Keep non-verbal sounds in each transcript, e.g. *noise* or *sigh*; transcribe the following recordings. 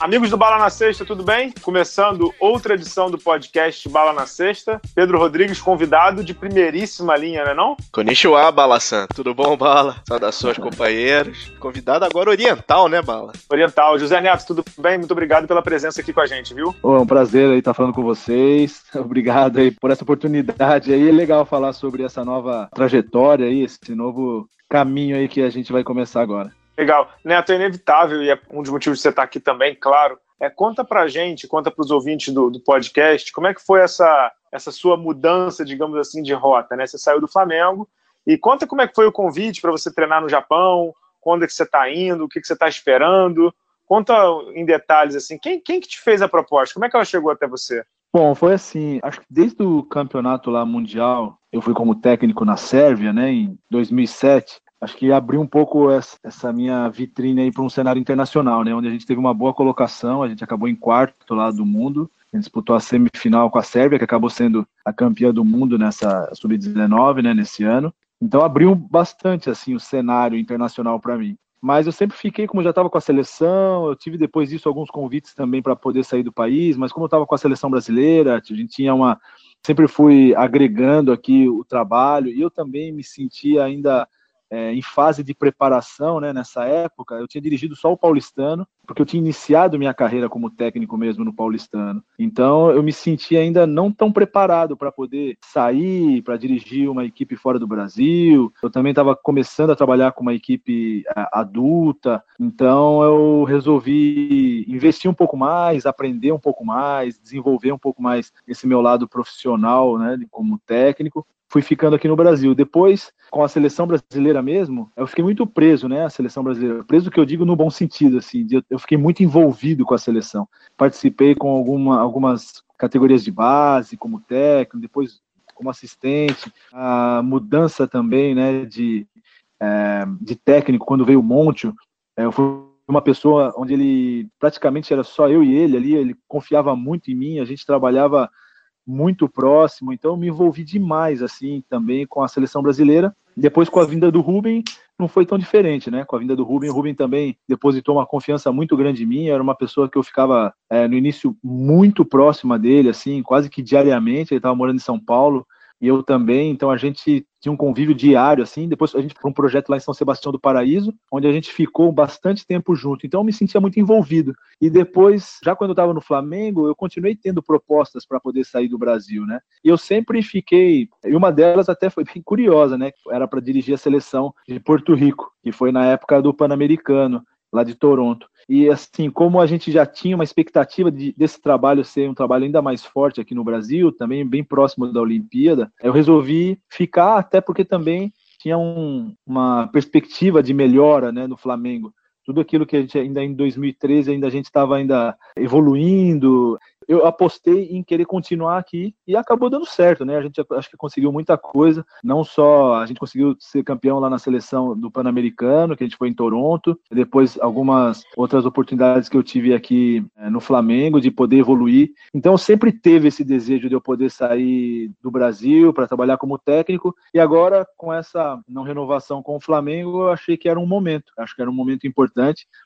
Amigos do Bala na Sexta, tudo bem? Começando outra edição do podcast Bala na Sexta. Pedro Rodrigues, convidado de primeiríssima linha, né não? Konnichiwa, Bala-san. Tudo bom, Bala? Saudações, *laughs* companheiros. Convidado agora oriental, né, Bala? Oriental. José Neto, tudo bem? Muito obrigado pela presença aqui com a gente, viu? Oh, é um prazer aí estar falando com vocês. *laughs* Obrigado aí por essa oportunidade aí. É legal falar sobre essa nova trajetória aí, esse novo caminho aí que a gente vai começar agora. Legal. Neto, é inevitável, e é um dos motivos de você estar aqui também, claro. É, conta pra gente, conta para os ouvintes do, do, podcast, como é que foi essa, essa sua mudança, digamos assim, de rota, né? Você saiu do Flamengo e conta como é que foi o convite para você treinar no Japão, quando é que você está indo, o que, que você está esperando. Conta em detalhes, assim, quem, quem que te fez a proposta? Como é que ela chegou até você? Bom, foi assim, acho que desde o campeonato lá mundial, eu fui como técnico na Sérvia, né, em 2007, acho que abriu um pouco essa, minha vitrine aí para um cenário internacional, né? Onde a gente teve uma boa colocação, a gente acabou em quarto lá do mundo, a gente disputou a semifinal com a Sérvia, que acabou sendo a campeã do mundo nessa sub-19, né? Nesse ano. Então abriu bastante assim o cenário internacional para mim. Mas eu sempre fiquei, como já estava com a seleção, eu tive depois disso alguns convites também para poder sair do país, mas como eu estava com a seleção brasileira, a gente tinha uma. Sempre fui agregando aqui o trabalho e eu também me sentia ainda é, em fase de preparação, né, nessa época, eu tinha dirigido só o paulistano, porque eu tinha iniciado minha carreira como técnico mesmo no paulistano. Então eu me senti ainda não tão preparado para poder sair, para dirigir uma equipe fora do Brasil. Eu também estava começando a trabalhar com uma equipe é, adulta, então eu resolvi investir um pouco mais, aprender um pouco mais, desenvolver um pouco mais esse meu lado profissional, né, como técnico fui ficando aqui no Brasil. Depois, com a seleção brasileira mesmo, eu fiquei muito preso, né? A seleção brasileira. Preso que eu digo no bom sentido, assim. Eu fiquei muito envolvido com a seleção. Participei com alguma, algumas categorias de base, como técnico, depois como assistente. A mudança também, né? De, é, de técnico, quando veio o Monte, é, eu fui uma pessoa onde ele praticamente era só eu e ele ali, ele confiava muito em mim, a gente trabalhava muito próximo, então me envolvi demais assim também com a seleção brasileira. Depois com a vinda do Rubem não foi tão diferente, né? Com a vinda do Rubem, o Rubem também depositou uma confiança muito grande em mim. Era uma pessoa que eu ficava é, no início muito próxima dele, assim, quase que diariamente. Ele estava morando em São Paulo e eu também, então a gente tinha um convívio diário, assim, depois a gente foi um projeto lá em São Sebastião do Paraíso, onde a gente ficou bastante tempo junto, então eu me sentia muito envolvido, e depois, já quando eu estava no Flamengo, eu continuei tendo propostas para poder sair do Brasil, né, e eu sempre fiquei, e uma delas até foi bem curiosa, né, era para dirigir a seleção de Porto Rico, que foi na época do Pan-Americano, lá de Toronto. E assim, como a gente já tinha uma expectativa de, desse trabalho ser um trabalho ainda mais forte aqui no Brasil, também bem próximo da Olimpíada, eu resolvi ficar, até porque também tinha um, uma perspectiva de melhora né, no Flamengo. Tudo aquilo que a gente ainda em 2013 ainda a gente estava ainda evoluindo, eu apostei em querer continuar aqui e acabou dando certo, né? A gente acho que conseguiu muita coisa, não só a gente conseguiu ser campeão lá na seleção do Pan-Americano, que a gente foi em Toronto, depois algumas outras oportunidades que eu tive aqui é, no Flamengo de poder evoluir. Então sempre teve esse desejo de eu poder sair do Brasil para trabalhar como técnico e agora com essa não renovação com o Flamengo, eu achei que era um momento, acho que era um momento importante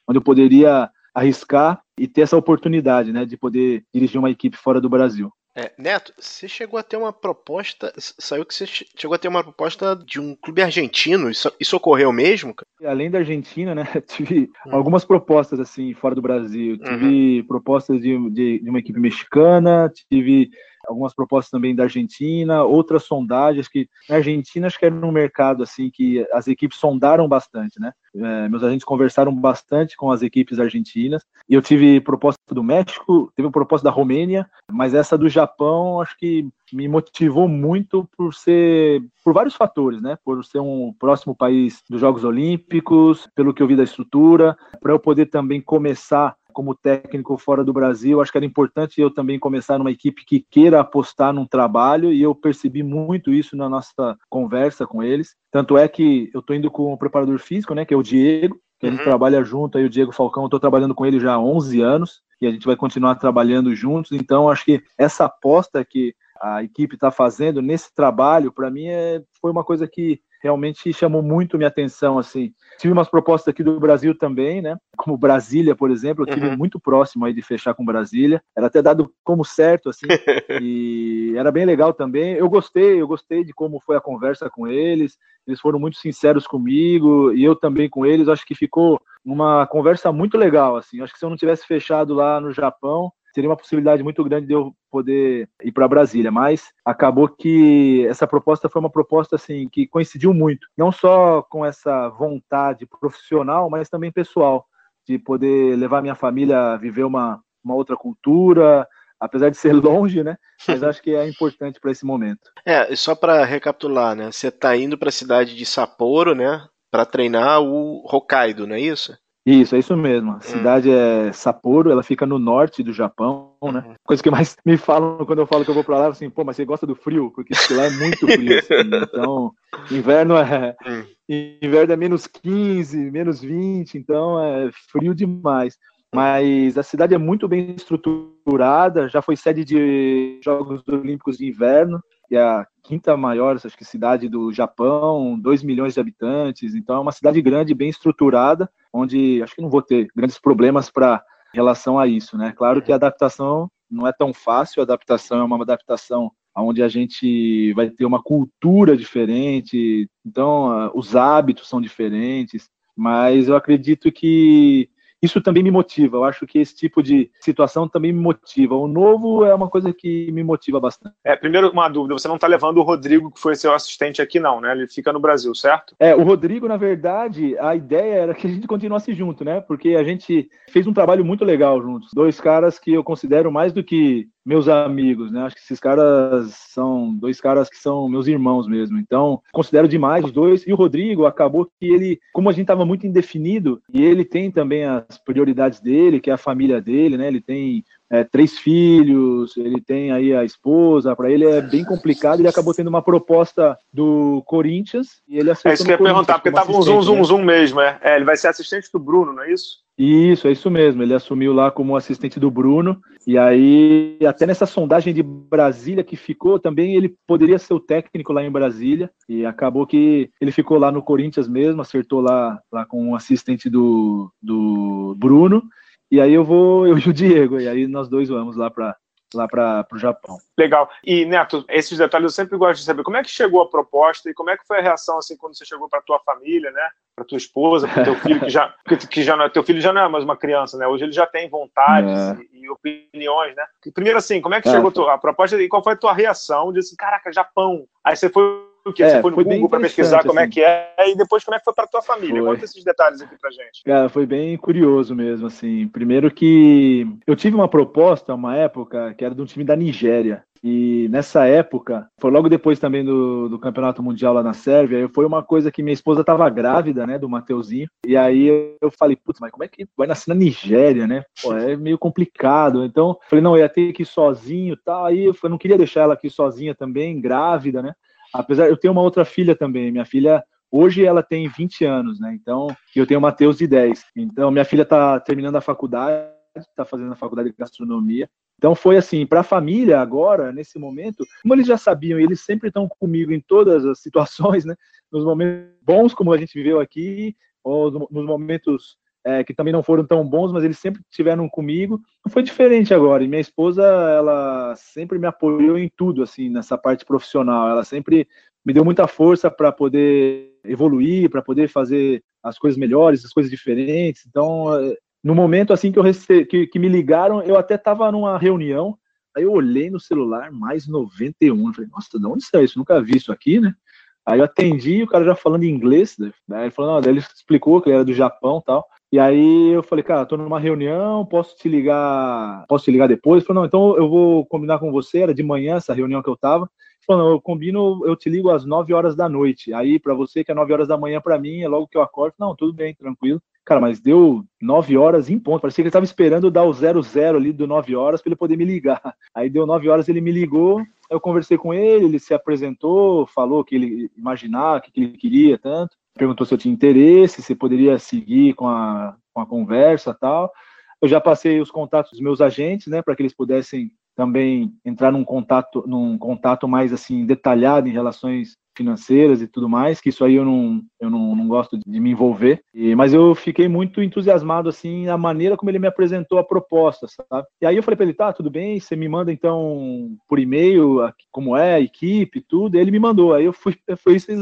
onde eu poderia arriscar e ter essa oportunidade, né, de poder dirigir uma equipe fora do Brasil. É, Neto, você chegou a ter uma proposta, saiu que você chegou a ter uma proposta de um clube argentino, isso, isso ocorreu mesmo? Além da Argentina, né, *laughs* tive hum. algumas propostas assim fora do Brasil, tive uhum. propostas de, de, de uma equipe mexicana, tive algumas propostas também da Argentina, outras sondagens que na Argentina acho que era um mercado assim que as equipes sondaram bastante, né? É, meus agentes conversaram bastante com as equipes argentinas e eu tive proposta do México, teve proposta da Romênia, mas essa do Japão acho que me motivou muito por ser por vários fatores, né? Por ser um próximo país dos Jogos Olímpicos, pelo que eu vi da estrutura, para eu poder também começar como técnico fora do Brasil, acho que era importante eu também começar numa equipe que queira apostar num trabalho e eu percebi muito isso na nossa conversa com eles. Tanto é que eu estou indo com o preparador físico, né, que é o Diego, que a gente uhum. trabalha junto aí, o Diego Falcão, eu estou trabalhando com ele já há 11 anos e a gente vai continuar trabalhando juntos. Então, acho que essa aposta que a equipe está fazendo nesse trabalho, para mim é, foi uma coisa que realmente chamou muito minha atenção, assim. Tive umas propostas aqui do Brasil também, né? Como Brasília, por exemplo, eu tive uhum. muito próximo aí de fechar com Brasília. Era até dado como certo, assim, *laughs* e era bem legal também. Eu gostei, eu gostei de como foi a conversa com eles. Eles foram muito sinceros comigo e eu também com eles. Acho que ficou uma conversa muito legal, assim. Acho que se eu não tivesse fechado lá no Japão, seria uma possibilidade muito grande de eu poder ir para Brasília, mas acabou que essa proposta foi uma proposta assim que coincidiu muito, não só com essa vontade profissional, mas também pessoal, de poder levar minha família a viver uma, uma outra cultura, apesar de ser *laughs* longe, né? Mas acho que é importante para esse momento. É, só para recapitular, né? Você está indo para a cidade de Sapporo, né? Para treinar o Hokkaido, não é isso? Isso, é isso mesmo. A hum. cidade é Sapporo, ela fica no norte do Japão, né? Uhum. Coisa que mais *laughs* me falam quando eu falo que eu vou pra lá, assim, pô, mas você gosta do frio? Porque lá é muito frio, assim. Então, inverno é, hum. inverno é menos 15, menos 20, então é frio demais. Mas a cidade é muito bem estruturada, já foi sede de Jogos Olímpicos de Inverno, que é a quinta maior, acho que cidade do Japão, 2 milhões de habitantes, então é uma cidade grande, bem estruturada, onde acho que não vou ter grandes problemas para relação a isso, né? Claro que a adaptação não é tão fácil, a adaptação é uma adaptação onde a gente vai ter uma cultura diferente, então os hábitos são diferentes, mas eu acredito que isso também me motiva. Eu acho que esse tipo de situação também me motiva. O novo é uma coisa que me motiva bastante. É, primeiro, uma dúvida: você não está levando o Rodrigo, que foi seu assistente aqui, não, né? Ele fica no Brasil, certo? É, o Rodrigo, na verdade, a ideia era que a gente continuasse junto, né? Porque a gente fez um trabalho muito legal juntos. Dois caras que eu considero mais do que meus amigos, né? Acho que esses caras são dois caras que são meus irmãos mesmo. Então, considero demais os dois. E o Rodrigo acabou que ele, como a gente estava muito indefinido, e ele tem também as prioridades dele, que é a família dele, né? Ele tem é, três filhos, ele tem aí a esposa, para ele é bem complicado. Ele acabou tendo uma proposta do Corinthians e ele aceitou. É isso que eu ia perguntar, porque tava um zoom, zoom, né? zoom mesmo, é. é. Ele vai ser assistente do Bruno, não é isso? Isso, é isso mesmo. Ele assumiu lá como assistente do Bruno. E aí, até nessa sondagem de Brasília que ficou, também ele poderia ser o técnico lá em Brasília. E acabou que ele ficou lá no Corinthians mesmo, acertou lá, lá com o assistente do, do Bruno. E aí eu vou, eu e o Diego, e aí nós dois vamos lá para lá para o Japão. Legal. E, Neto, esses detalhes eu sempre gosto de saber. Como é que chegou a proposta e como é que foi a reação assim quando você chegou para tua família, né? Para tua esposa, para teu filho que já *laughs* que já não, é, teu filho já não é mais uma criança, né? Hoje ele já tem vontades é. e, e, opiniões, né? Primeiro assim, como é que é. chegou a proposta e qual foi a tua reação? Disse, assim, caraca, Japão. Aí você foi que? É, você foi no foi Google para pesquisar assim. como é assim. que é e depois como é que foi para tua família? Foi. Conta esses detalhes aqui pra gente. Cara, foi bem curioso mesmo, assim. Primeiro que eu tive uma proposta, uma época, que era de um time da Nigéria. E nessa época, foi logo depois também do, do Campeonato Mundial lá na Sérvia, foi uma coisa que minha esposa estava grávida, né, do Mateuzinho. E aí eu falei, putz, mas como é que vai nascer na Nigéria, né? Pô, é meio complicado. Então, falei, não, eu ia ter que ir sozinho tal. Aí eu não queria deixar ela aqui sozinha também, grávida, né? Apesar, eu tenho uma outra filha também. Minha filha, hoje ela tem 20 anos, né? Então, eu tenho o Matheus de 10. Então, minha filha está terminando a faculdade, está fazendo a faculdade de gastronomia. Então foi assim, para a família agora, nesse momento, como eles já sabiam, eles sempre estão comigo em todas as situações, né? Nos momentos bons como a gente viveu aqui, ou nos momentos é, que também não foram tão bons, mas eles sempre estiveram comigo. Foi diferente agora. E minha esposa, ela sempre me apoiou em tudo, assim, nessa parte profissional. Ela sempre me deu muita força para poder evoluir, para poder fazer as coisas melhores, as coisas diferentes. Então, é, no momento assim que eu rece... que, que me ligaram, eu até estava numa reunião. Aí eu olhei no celular, mais 91. Eu falei, nossa, de onde é isso? Nunca vi isso aqui, né? Aí eu atendi, o cara já falando inglês, né? Ele falou, não, ele explicou que ele era do Japão tal. E aí eu falei, cara, tô numa reunião, posso te ligar, posso te ligar depois? Ele falou, não, então eu vou combinar com você, era de manhã essa reunião que eu tava. Ele falou, não, eu combino, eu te ligo às 9 horas da noite. Aí para você que é 9 horas da manhã para mim, é logo que eu acordo. Não, tudo bem, tranquilo. Cara, mas deu 9 horas em ponto. Parecia que ele tava esperando dar o 00 ali do 9 horas para ele poder me ligar. *laughs* Aí deu 9 horas, ele me ligou, eu conversei com ele, ele se apresentou, falou que ele imaginava, que ele queria tanto perguntou se eu tinha interesse, se poderia seguir com a, com a conversa tal. Eu já passei os contatos dos meus agentes, né, para que eles pudessem também entrar num contato, num contato mais assim detalhado em relações financeiras e tudo mais, que isso aí eu não, eu não, não gosto de me envolver. E, mas eu fiquei muito entusiasmado assim a maneira como ele me apresentou a proposta, sabe? E aí eu falei para ele, tá, tudo bem, você me manda então por e-mail como é a equipe, tudo. E ele me mandou. Aí eu fui, *laughs* foi isso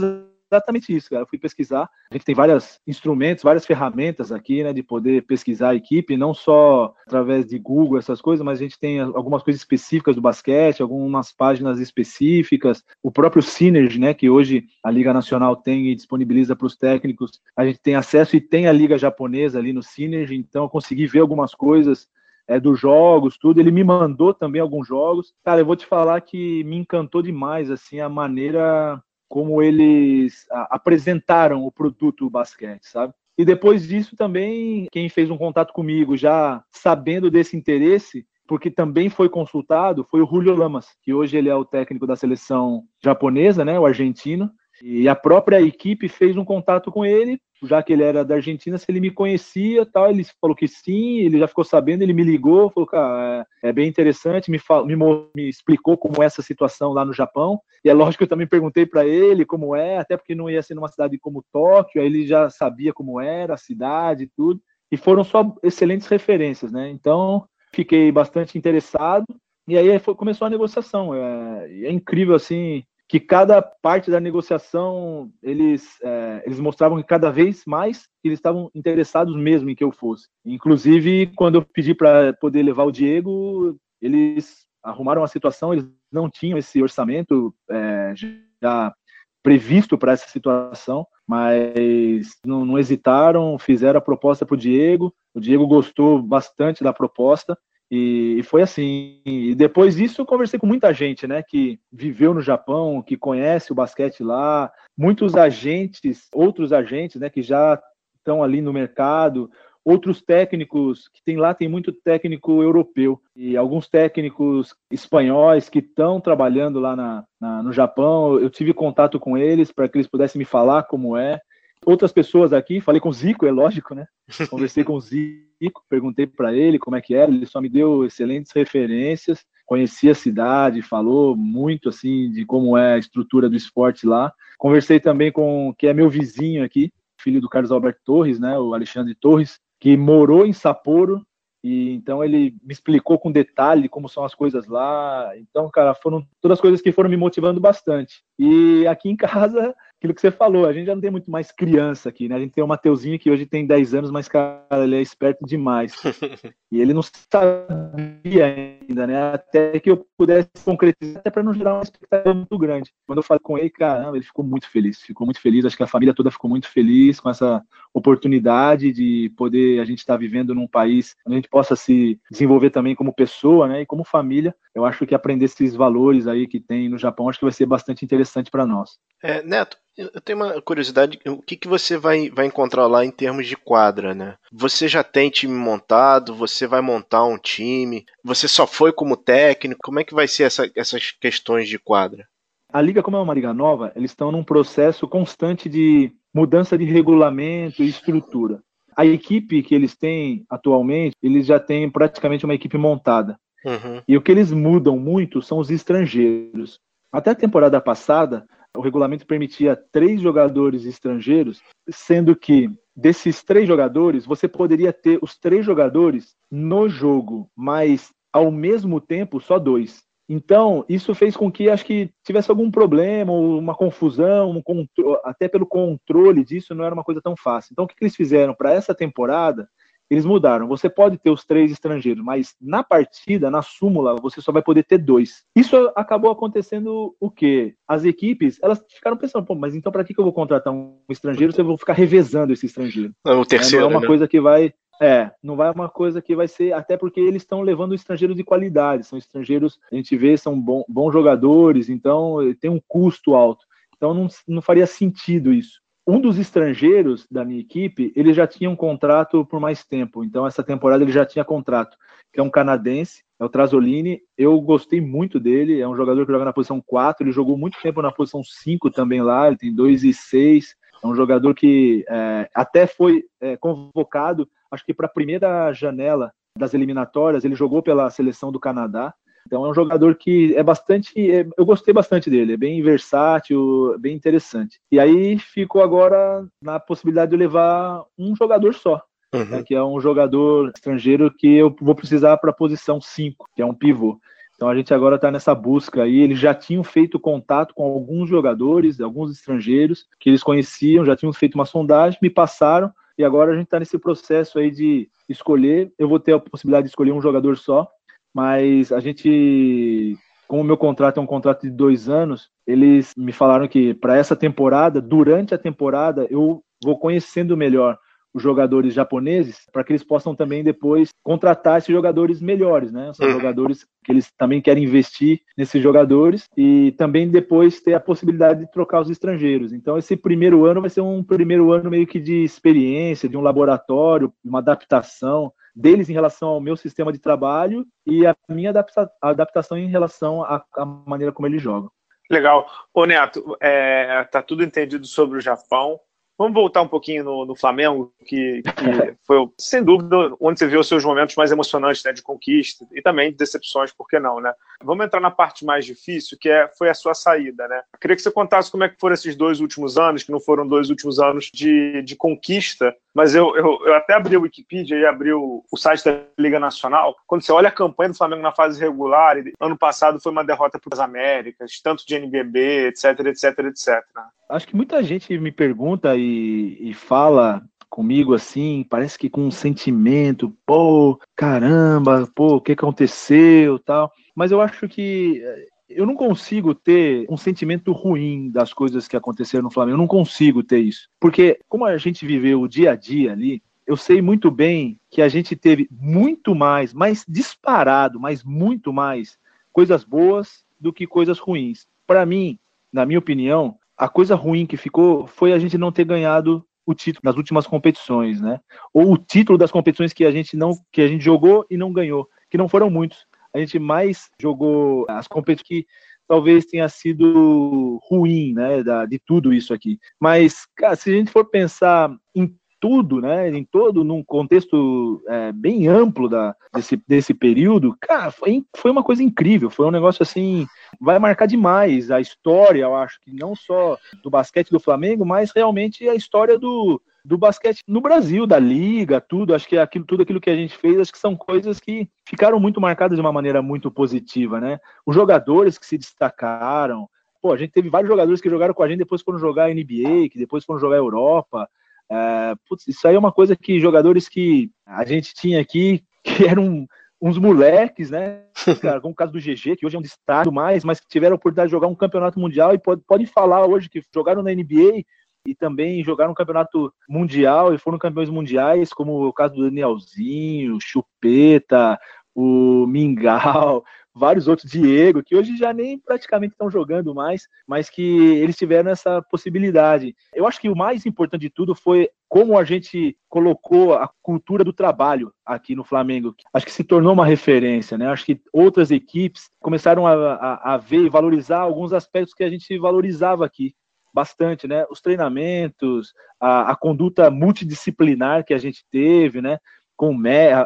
exatamente isso, cara. Eu fui pesquisar. A gente tem vários instrumentos, várias ferramentas aqui, né, de poder pesquisar a equipe, não só através de Google, essas coisas, mas a gente tem algumas coisas específicas do basquete, algumas páginas específicas, o próprio Synergy, né, que hoje a Liga Nacional tem e disponibiliza para os técnicos. A gente tem acesso e tem a Liga Japonesa ali no Synergy, então eu consegui ver algumas coisas é, dos jogos, tudo. Ele me mandou também alguns jogos. Cara, eu vou te falar que me encantou demais, assim, a maneira como eles apresentaram o produto basquete, sabe? E depois disso também, quem fez um contato comigo, já sabendo desse interesse, porque também foi consultado, foi o Julio Lamas, que hoje ele é o técnico da seleção japonesa, né, o argentino. E a própria equipe fez um contato com ele, já que ele era da Argentina, se ele me conhecia tal. Ele falou que sim, ele já ficou sabendo, ele me ligou, falou, cara, é, é bem interessante, me, fal, me, me, explicou como é essa situação lá no Japão. E é lógico que eu também perguntei para ele como é, até porque não ia ser numa cidade como Tóquio, aí ele já sabia como era a cidade e tudo. E foram só excelentes referências, né? Então, fiquei bastante interessado. E aí foi, começou a negociação. É, é incrível, assim, que cada parte da negociação eles, é, eles mostravam que cada vez mais eles estavam interessados mesmo em que eu fosse. Inclusive, quando eu pedi para poder levar o Diego, eles arrumaram a situação, eles não tinham esse orçamento é, já previsto para essa situação, mas não, não hesitaram, fizeram a proposta para o Diego. O Diego gostou bastante da proposta e, foi assim. E depois disso eu conversei com muita gente, né, que viveu no Japão, que conhece o basquete lá, muitos agentes, outros agentes, né, que já estão ali no mercado, outros técnicos que tem lá tem muito técnico europeu e alguns técnicos espanhóis que estão trabalhando lá na, na, no Japão. Eu tive contato com eles para que eles pudessem me falar como é. Outras pessoas aqui, falei com o Zico, é lógico, né? *laughs* Conversei com o Zico, perguntei para ele como é que era, ele só me deu excelentes referências, conhecia a cidade, falou muito assim de como é a estrutura do esporte lá. Conversei também com que é meu vizinho aqui, filho do Carlos Alberto Torres, né, o Alexandre Torres, que morou em Sapporo e então ele me explicou com detalhe como são as coisas lá. Então, cara, foram todas as coisas que foram me motivando bastante. E aqui em *laughs* casa aquilo que você falou, a gente já não tem muito mais criança aqui, né? A gente tem o Mateuzinho que hoje tem 10 anos, mas, cara, ele é esperto demais. *laughs* e ele não sabia ainda, né? Até que eu pudesse concretizar, até para não gerar uma expectativa muito grande. Quando eu falei com ele, caramba, ele ficou muito feliz, ficou muito feliz. Acho que a família toda ficou muito feliz com essa oportunidade de poder a gente estar tá vivendo num país onde a gente possa se desenvolver também como pessoa, né? E como família. Eu acho que aprender esses valores aí que tem no Japão, acho que vai ser bastante interessante para nós. É, Neto, eu tenho uma curiosidade, o que, que você vai, vai encontrar lá em termos de quadra, né? Você já tem time montado, você vai montar um time, você só foi como técnico, como é que vai ser essa, essas questões de quadra? A liga, como é uma liga nova, eles estão num processo constante de mudança de regulamento e estrutura. A equipe que eles têm atualmente, eles já têm praticamente uma equipe montada. Uhum. E o que eles mudam muito são os estrangeiros. Até a temporada passada, o regulamento permitia três jogadores estrangeiros, sendo que desses três jogadores, você poderia ter os três jogadores no jogo, mas ao mesmo tempo só dois. Então, isso fez com que acho que tivesse algum problema, uma confusão, um até pelo controle disso não era uma coisa tão fácil. Então, o que eles fizeram para essa temporada? Eles mudaram. Você pode ter os três estrangeiros, mas na partida, na súmula, você só vai poder ter dois. Isso acabou acontecendo o quê? As equipes, elas ficaram pensando, pô, mas então para que eu vou contratar um estrangeiro se eu vou ficar revezando esse estrangeiro? É o terceiro, é, não é uma né? coisa que vai é, não vai uma coisa que vai ser, até porque eles estão levando estrangeiros de qualidade, são estrangeiros, a gente vê, são bom, bons jogadores, então tem um custo alto. Então não, não faria sentido isso um dos estrangeiros da minha equipe, ele já tinha um contrato por mais tempo. Então, essa temporada ele já tinha contrato, que é um canadense, é o Trasolini. Eu gostei muito dele, é um jogador que joga na posição 4, ele jogou muito tempo na posição 5 também lá, ele tem 2 e 6. É um jogador que é, até foi é, convocado, acho que para a primeira janela das eliminatórias, ele jogou pela seleção do Canadá. Então é um jogador que é bastante, é, eu gostei bastante dele, é bem versátil, bem interessante. E aí ficou agora na possibilidade de levar um jogador só, uhum. né, que é um jogador estrangeiro que eu vou precisar para a posição 5, que é um pivô. Então a gente agora está nessa busca aí. Eles já tinham feito contato com alguns jogadores, alguns estrangeiros que eles conheciam, já tinham feito uma sondagem, me passaram e agora a gente está nesse processo aí de escolher. Eu vou ter a possibilidade de escolher um jogador só, mas a gente, como o meu contrato é um contrato de dois anos, eles me falaram que para essa temporada, durante a temporada, eu vou conhecendo melhor os jogadores japoneses para que eles possam também depois contratar esses jogadores melhores, né? São uhum. jogadores que eles também querem investir nesses jogadores e também depois ter a possibilidade de trocar os estrangeiros. Então esse primeiro ano vai ser um primeiro ano meio que de experiência, de um laboratório, uma adaptação deles em relação ao meu sistema de trabalho e a minha adapta adaptação em relação à, à maneira como eles jogam. Legal. Ô Neto, é, tá tudo entendido sobre o Japão. Vamos voltar um pouquinho no, no Flamengo, que, que foi, sem dúvida, onde você viu os seus momentos mais emocionantes né, de conquista e também de decepções, por que não, né? Vamos entrar na parte mais difícil, que é, foi a sua saída, né? queria que você contasse como é que foram esses dois últimos anos, que não foram dois últimos anos de, de conquista, mas eu, eu, eu até abri o Wikipedia e abri o, o site da Liga Nacional. Quando você olha a campanha do Flamengo na fase regular, ano passado foi uma derrota para as Américas, tanto de NBB, etc, etc, etc. Acho que muita gente me pergunta e, e fala comigo assim, parece que com um sentimento, pô, caramba, pô, o que aconteceu, tal. Mas eu acho que eh, eu não consigo ter um sentimento ruim das coisas que aconteceram no Flamengo. Eu não consigo ter isso. Porque, como a gente viveu o dia a dia ali, eu sei muito bem que a gente teve muito mais, mais disparado, mas muito mais coisas boas do que coisas ruins. Para mim, na minha opinião, a coisa ruim que ficou foi a gente não ter ganhado o título nas últimas competições, né? Ou o título das competições que a gente não que a gente jogou e não ganhou, que não foram muitos. A gente mais jogou as competições que talvez tenha sido ruim, né, da, de tudo isso aqui. Mas, cara, se a gente for pensar em tudo, né, em todo, num contexto é, bem amplo da, desse, desse período, cara, foi, foi uma coisa incrível, foi um negócio assim, vai marcar demais a história, eu acho que não só do basquete do Flamengo, mas realmente a história do, do basquete no Brasil, da liga, tudo, acho que aquilo, tudo aquilo que a gente fez, acho que são coisas que ficaram muito marcadas de uma maneira muito positiva, né, os jogadores que se destacaram, pô, a gente teve vários jogadores que jogaram com a gente, depois foram jogar NBA, que depois foram jogar Europa, é, putz, isso aí é uma coisa que jogadores que a gente tinha aqui, *laughs* que eram uns moleques, né? *laughs* Cara, como o caso do GG, que hoje é um destaque mais, mas que tiveram a oportunidade de jogar um campeonato mundial e pode, podem falar hoje que jogaram na NBA e também jogaram um campeonato mundial e foram campeões mundiais, como o caso do Danielzinho, Chupeta, o Mingau, vários outros, Diego, que hoje já nem praticamente estão jogando mais, mas que eles tiveram essa possibilidade. Eu acho que o mais importante de tudo foi como a gente colocou a cultura do trabalho aqui no Flamengo. Acho que se tornou uma referência, né? Acho que outras equipes começaram a, a, a ver e valorizar alguns aspectos que a gente valorizava aqui bastante, né? Os treinamentos, a, a, conduta multidisciplinar que a gente teve, né? Com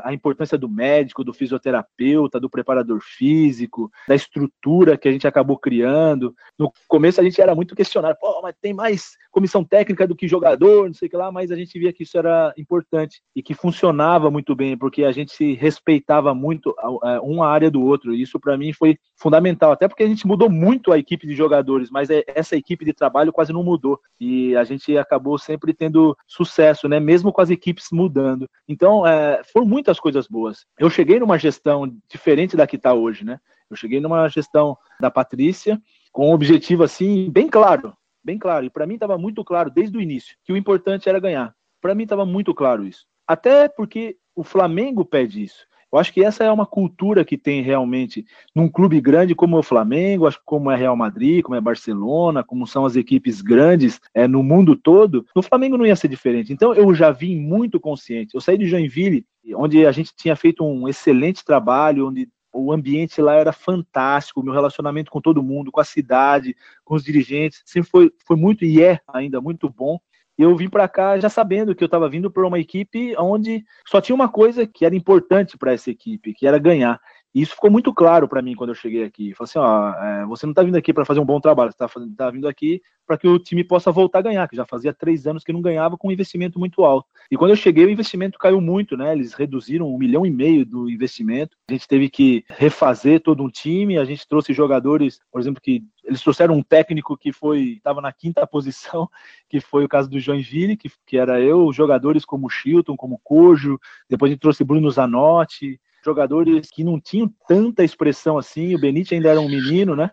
a importância do médico, do fisioterapeuta, do preparador físico, da estrutura que a gente acabou criando. No começo a gente era muito questionado, pô, mas tem mais comissão técnica do que jogador, não sei o que lá, mas a gente via que isso era importante e que funcionava muito bem, porque a gente se respeitava muito uma área do outro. E isso para mim foi fundamental, até porque a gente mudou muito a equipe de jogadores, mas é, essa equipe de trabalho quase não mudou. E a gente acabou sempre tendo sucesso, né? Mesmo com as equipes mudando. Então, é, foram muitas coisas boas. Eu cheguei numa gestão diferente da que está hoje, né? Eu cheguei numa gestão da Patrícia com um objetivo assim bem claro, bem claro. E para mim estava muito claro desde o início que o importante era ganhar. Para mim estava muito claro isso. Até porque o Flamengo pede isso. Eu acho que essa é uma cultura que tem realmente num clube grande como o Flamengo, como é Real Madrid, como é Barcelona, como são as equipes grandes é, no mundo todo. No Flamengo não ia ser diferente. Então eu já vim muito consciente. Eu saí de Joinville, onde a gente tinha feito um excelente trabalho, onde o ambiente lá era fantástico, o meu relacionamento com todo mundo, com a cidade, com os dirigentes, sempre foi, foi muito e é ainda muito bom eu vim para cá já sabendo que eu estava vindo para uma equipe onde só tinha uma coisa que era importante para essa equipe, que era ganhar. E isso ficou muito claro para mim quando eu cheguei aqui. Falei assim, ó, é, você não está vindo aqui para fazer um bom trabalho, você está tá vindo aqui para que o time possa voltar a ganhar, que já fazia três anos que não ganhava com um investimento muito alto. E quando eu cheguei, o investimento caiu muito, né? Eles reduziram um milhão e meio do investimento. A gente teve que refazer todo um time. A gente trouxe jogadores, por exemplo, que eles trouxeram um técnico que foi estava na quinta *laughs* posição, que foi o caso do Joinville, que, que era eu, jogadores como Chilton, como Cojo. Depois a gente trouxe Bruno Zanotti, jogadores que não tinham tanta expressão assim. O Benite ainda era um menino, né?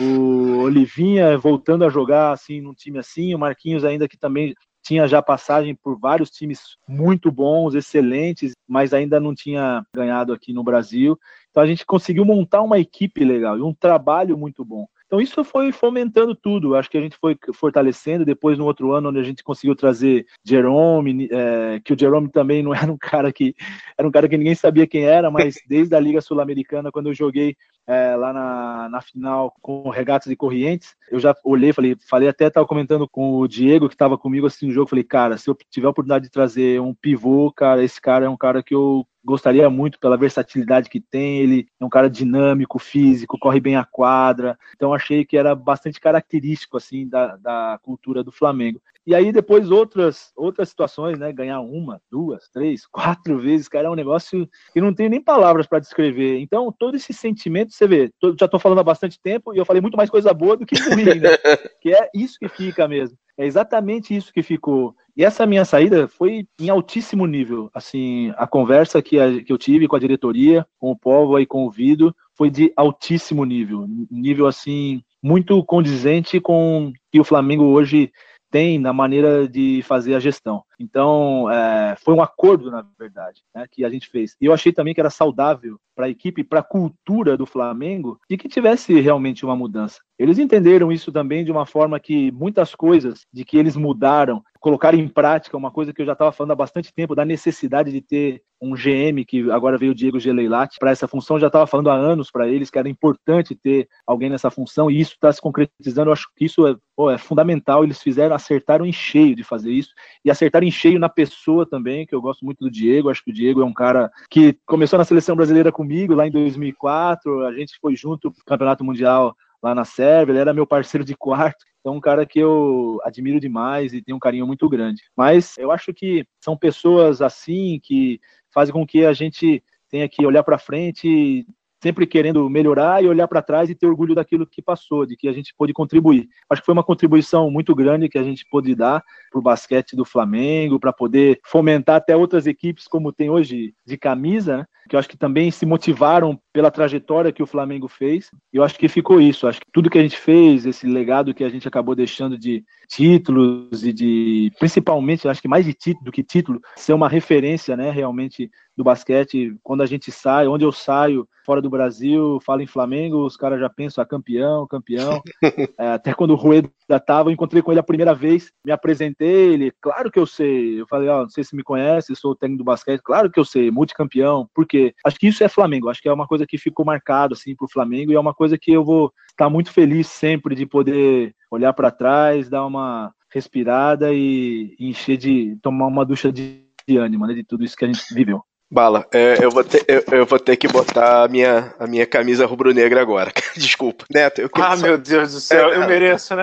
O Olivinha voltando a jogar assim num time assim, o Marquinhos ainda que também tinha já passagem por vários times muito bons, excelentes, mas ainda não tinha ganhado aqui no Brasil. Então a gente conseguiu montar uma equipe legal e um trabalho muito bom. Então isso foi fomentando tudo. Acho que a gente foi fortalecendo. Depois, no outro ano, onde a gente conseguiu trazer Jerome, é, que o Jerome também não era um cara que era um cara que ninguém sabia quem era, mas desde a Liga Sul-Americana, quando eu joguei é, lá na, na final com Regatas e Corrientes, eu já olhei, falei, falei até estava comentando com o Diego que estava comigo assim no jogo, falei, cara, se eu tiver a oportunidade de trazer um pivô, cara, esse cara é um cara que eu gostaria muito pela versatilidade que tem. Ele é um cara dinâmico, físico, corre bem a quadra. Então achei que era bastante característico assim da, da cultura do Flamengo. E aí depois outras outras situações, né? Ganhar uma, duas, três, quatro vezes, cara, é um negócio que não tem nem palavras para descrever. Então todo esse sentimento, você vê, tô, já estou falando há bastante tempo e eu falei muito mais coisa boa do que ruim, né? *laughs* que é isso que fica mesmo. É exatamente isso que ficou. E essa minha saída foi em altíssimo nível. Assim, a conversa que, a, que eu tive com a diretoria, com o Povo e com o Vido, foi de altíssimo nível. Nível, assim, muito condizente com o que o Flamengo hoje tem na maneira de fazer a gestão. Então, é, foi um acordo, na verdade, né, que a gente fez. E eu achei também que era saudável para a equipe, para a cultura do Flamengo, de que tivesse realmente uma mudança. Eles entenderam isso também de uma forma que muitas coisas de que eles mudaram, colocaram em prática uma coisa que eu já estava falando há bastante tempo, da necessidade de ter um GM, que agora veio o Diego Geleilat, para essa função, já estava falando há anos para eles que era importante ter alguém nessa função, e isso está se concretizando. Eu acho que isso é, pô, é fundamental. Eles fizeram, acertaram em cheio de fazer isso, e acertaram em cheio na pessoa também, que eu gosto muito do Diego. Acho que o Diego é um cara que começou na seleção brasileira comigo lá em 2004, a gente foi junto pro Campeonato Mundial lá na Sérvia, ele era meu parceiro de quarto, então um cara que eu admiro demais e tenho um carinho muito grande. Mas eu acho que são pessoas assim que fazem com que a gente tenha que olhar para frente sempre querendo melhorar e olhar para trás e ter orgulho daquilo que passou, de que a gente pôde contribuir. Acho que foi uma contribuição muito grande que a gente pôde dar para o basquete do Flamengo, para poder fomentar até outras equipes, como tem hoje de camisa, né? que eu acho que também se motivaram pela trajetória que o Flamengo fez. Eu acho que ficou isso. Acho que tudo que a gente fez, esse legado que a gente acabou deixando de títulos e de, principalmente, acho que mais de título do que título, ser uma referência, né, realmente do basquete, quando a gente sai, onde eu saio fora do Brasil, falo em Flamengo, os caras já pensam, ah, campeão, campeão. *laughs* é, até quando o Rueda tava, eu encontrei com ele a primeira vez, me apresentei, ele, claro que eu sei. Eu falei, ó, oh, não sei se me conhece, sou técnico do basquete, claro que eu sei, multicampeão, porque acho que isso é Flamengo, acho que é uma coisa que ficou marcado assim pro Flamengo e é uma coisa que eu vou estar muito feliz sempre de poder olhar para trás, dar uma respirada e encher de tomar uma ducha de, de ânimo, né, de tudo isso que a gente viveu. Bala, é, eu, vou ter, eu, eu, vou ter que botar a minha, a minha camisa rubro-negra agora. *laughs* Desculpa. Neto, eu Ah, meu Deus do céu, é, eu mereço, né?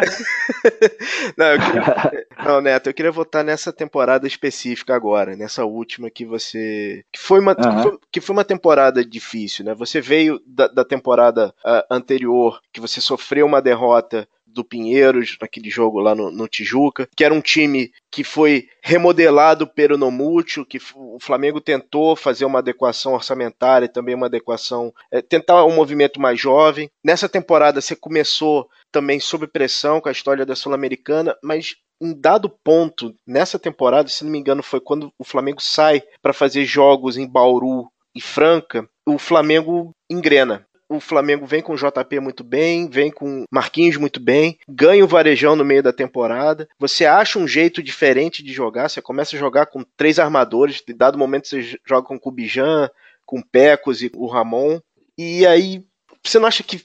*laughs* não, eu queria... não, Neto, eu queria votar nessa temporada específica agora, nessa última que você. Que foi uma, uhum. que foi, que foi, uma temporada difícil, né? Você veio da, da temporada uh, anterior, que você sofreu uma derrota do Pinheiros, naquele jogo lá no, no, Tijuca, que era um time que foi remodelado pelo Nomútil, que o Flamengo tentou fazer uma adequação orçamentária e também uma adequação, é, tentar um movimento mais jovem. Nessa temporada você começou também sob pressão com a história da Sul-Americana, mas em dado ponto, nessa temporada, se não me engano, foi quando o Flamengo sai para fazer jogos em Bauru e Franca, o Flamengo engrena o Flamengo vem com o JP muito bem, vem com Marquinhos muito bem, ganha o Varejão no meio da temporada. Você acha um jeito diferente de jogar, você começa a jogar com três armadores, de dado momento você joga com o Cubijan, com o Pecos e o Ramon. E aí você não acha que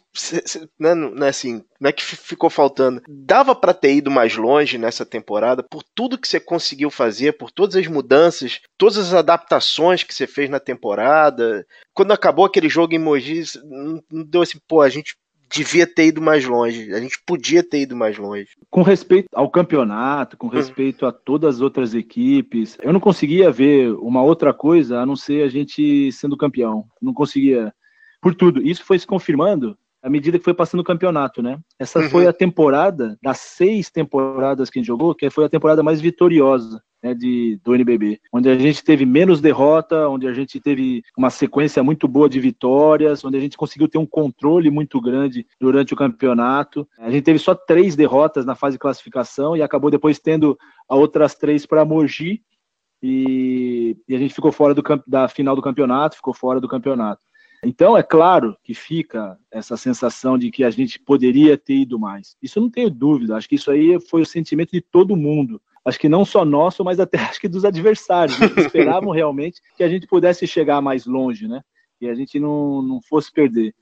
né, não é assim, não é que ficou faltando? Dava para ter ido mais longe nessa temporada por tudo que você conseguiu fazer, por todas as mudanças, todas as adaptações que você fez na temporada. Quando acabou aquele jogo em Mogi, não deu assim, pô, a gente devia ter ido mais longe. A gente podia ter ido mais longe. Com respeito ao campeonato, com hum. respeito a todas as outras equipes, eu não conseguia ver uma outra coisa a não ser a gente sendo campeão. Não conseguia por tudo. Isso foi se confirmando à medida que foi passando o campeonato, né? Essa uhum. foi a temporada, das seis temporadas que a gente jogou, que foi a temporada mais vitoriosa né, de, do NBB, onde a gente teve menos derrota, onde a gente teve uma sequência muito boa de vitórias, onde a gente conseguiu ter um controle muito grande durante o campeonato. A gente teve só três derrotas na fase de classificação e acabou depois tendo outras três para Mogi, e, e, a gente ficou fora do, da final do campeonato, ficou fora do campeonato. Então, é claro que fica essa sensação de que a gente poderia ter ido mais. Isso eu não tenho dúvida. Acho que isso aí foi o sentimento de todo mundo. Acho que não só nosso, mas até *laughs* acho que dos adversários. Esperavam realmente que a gente pudesse chegar mais longe, né? E a gente não, não fosse perder.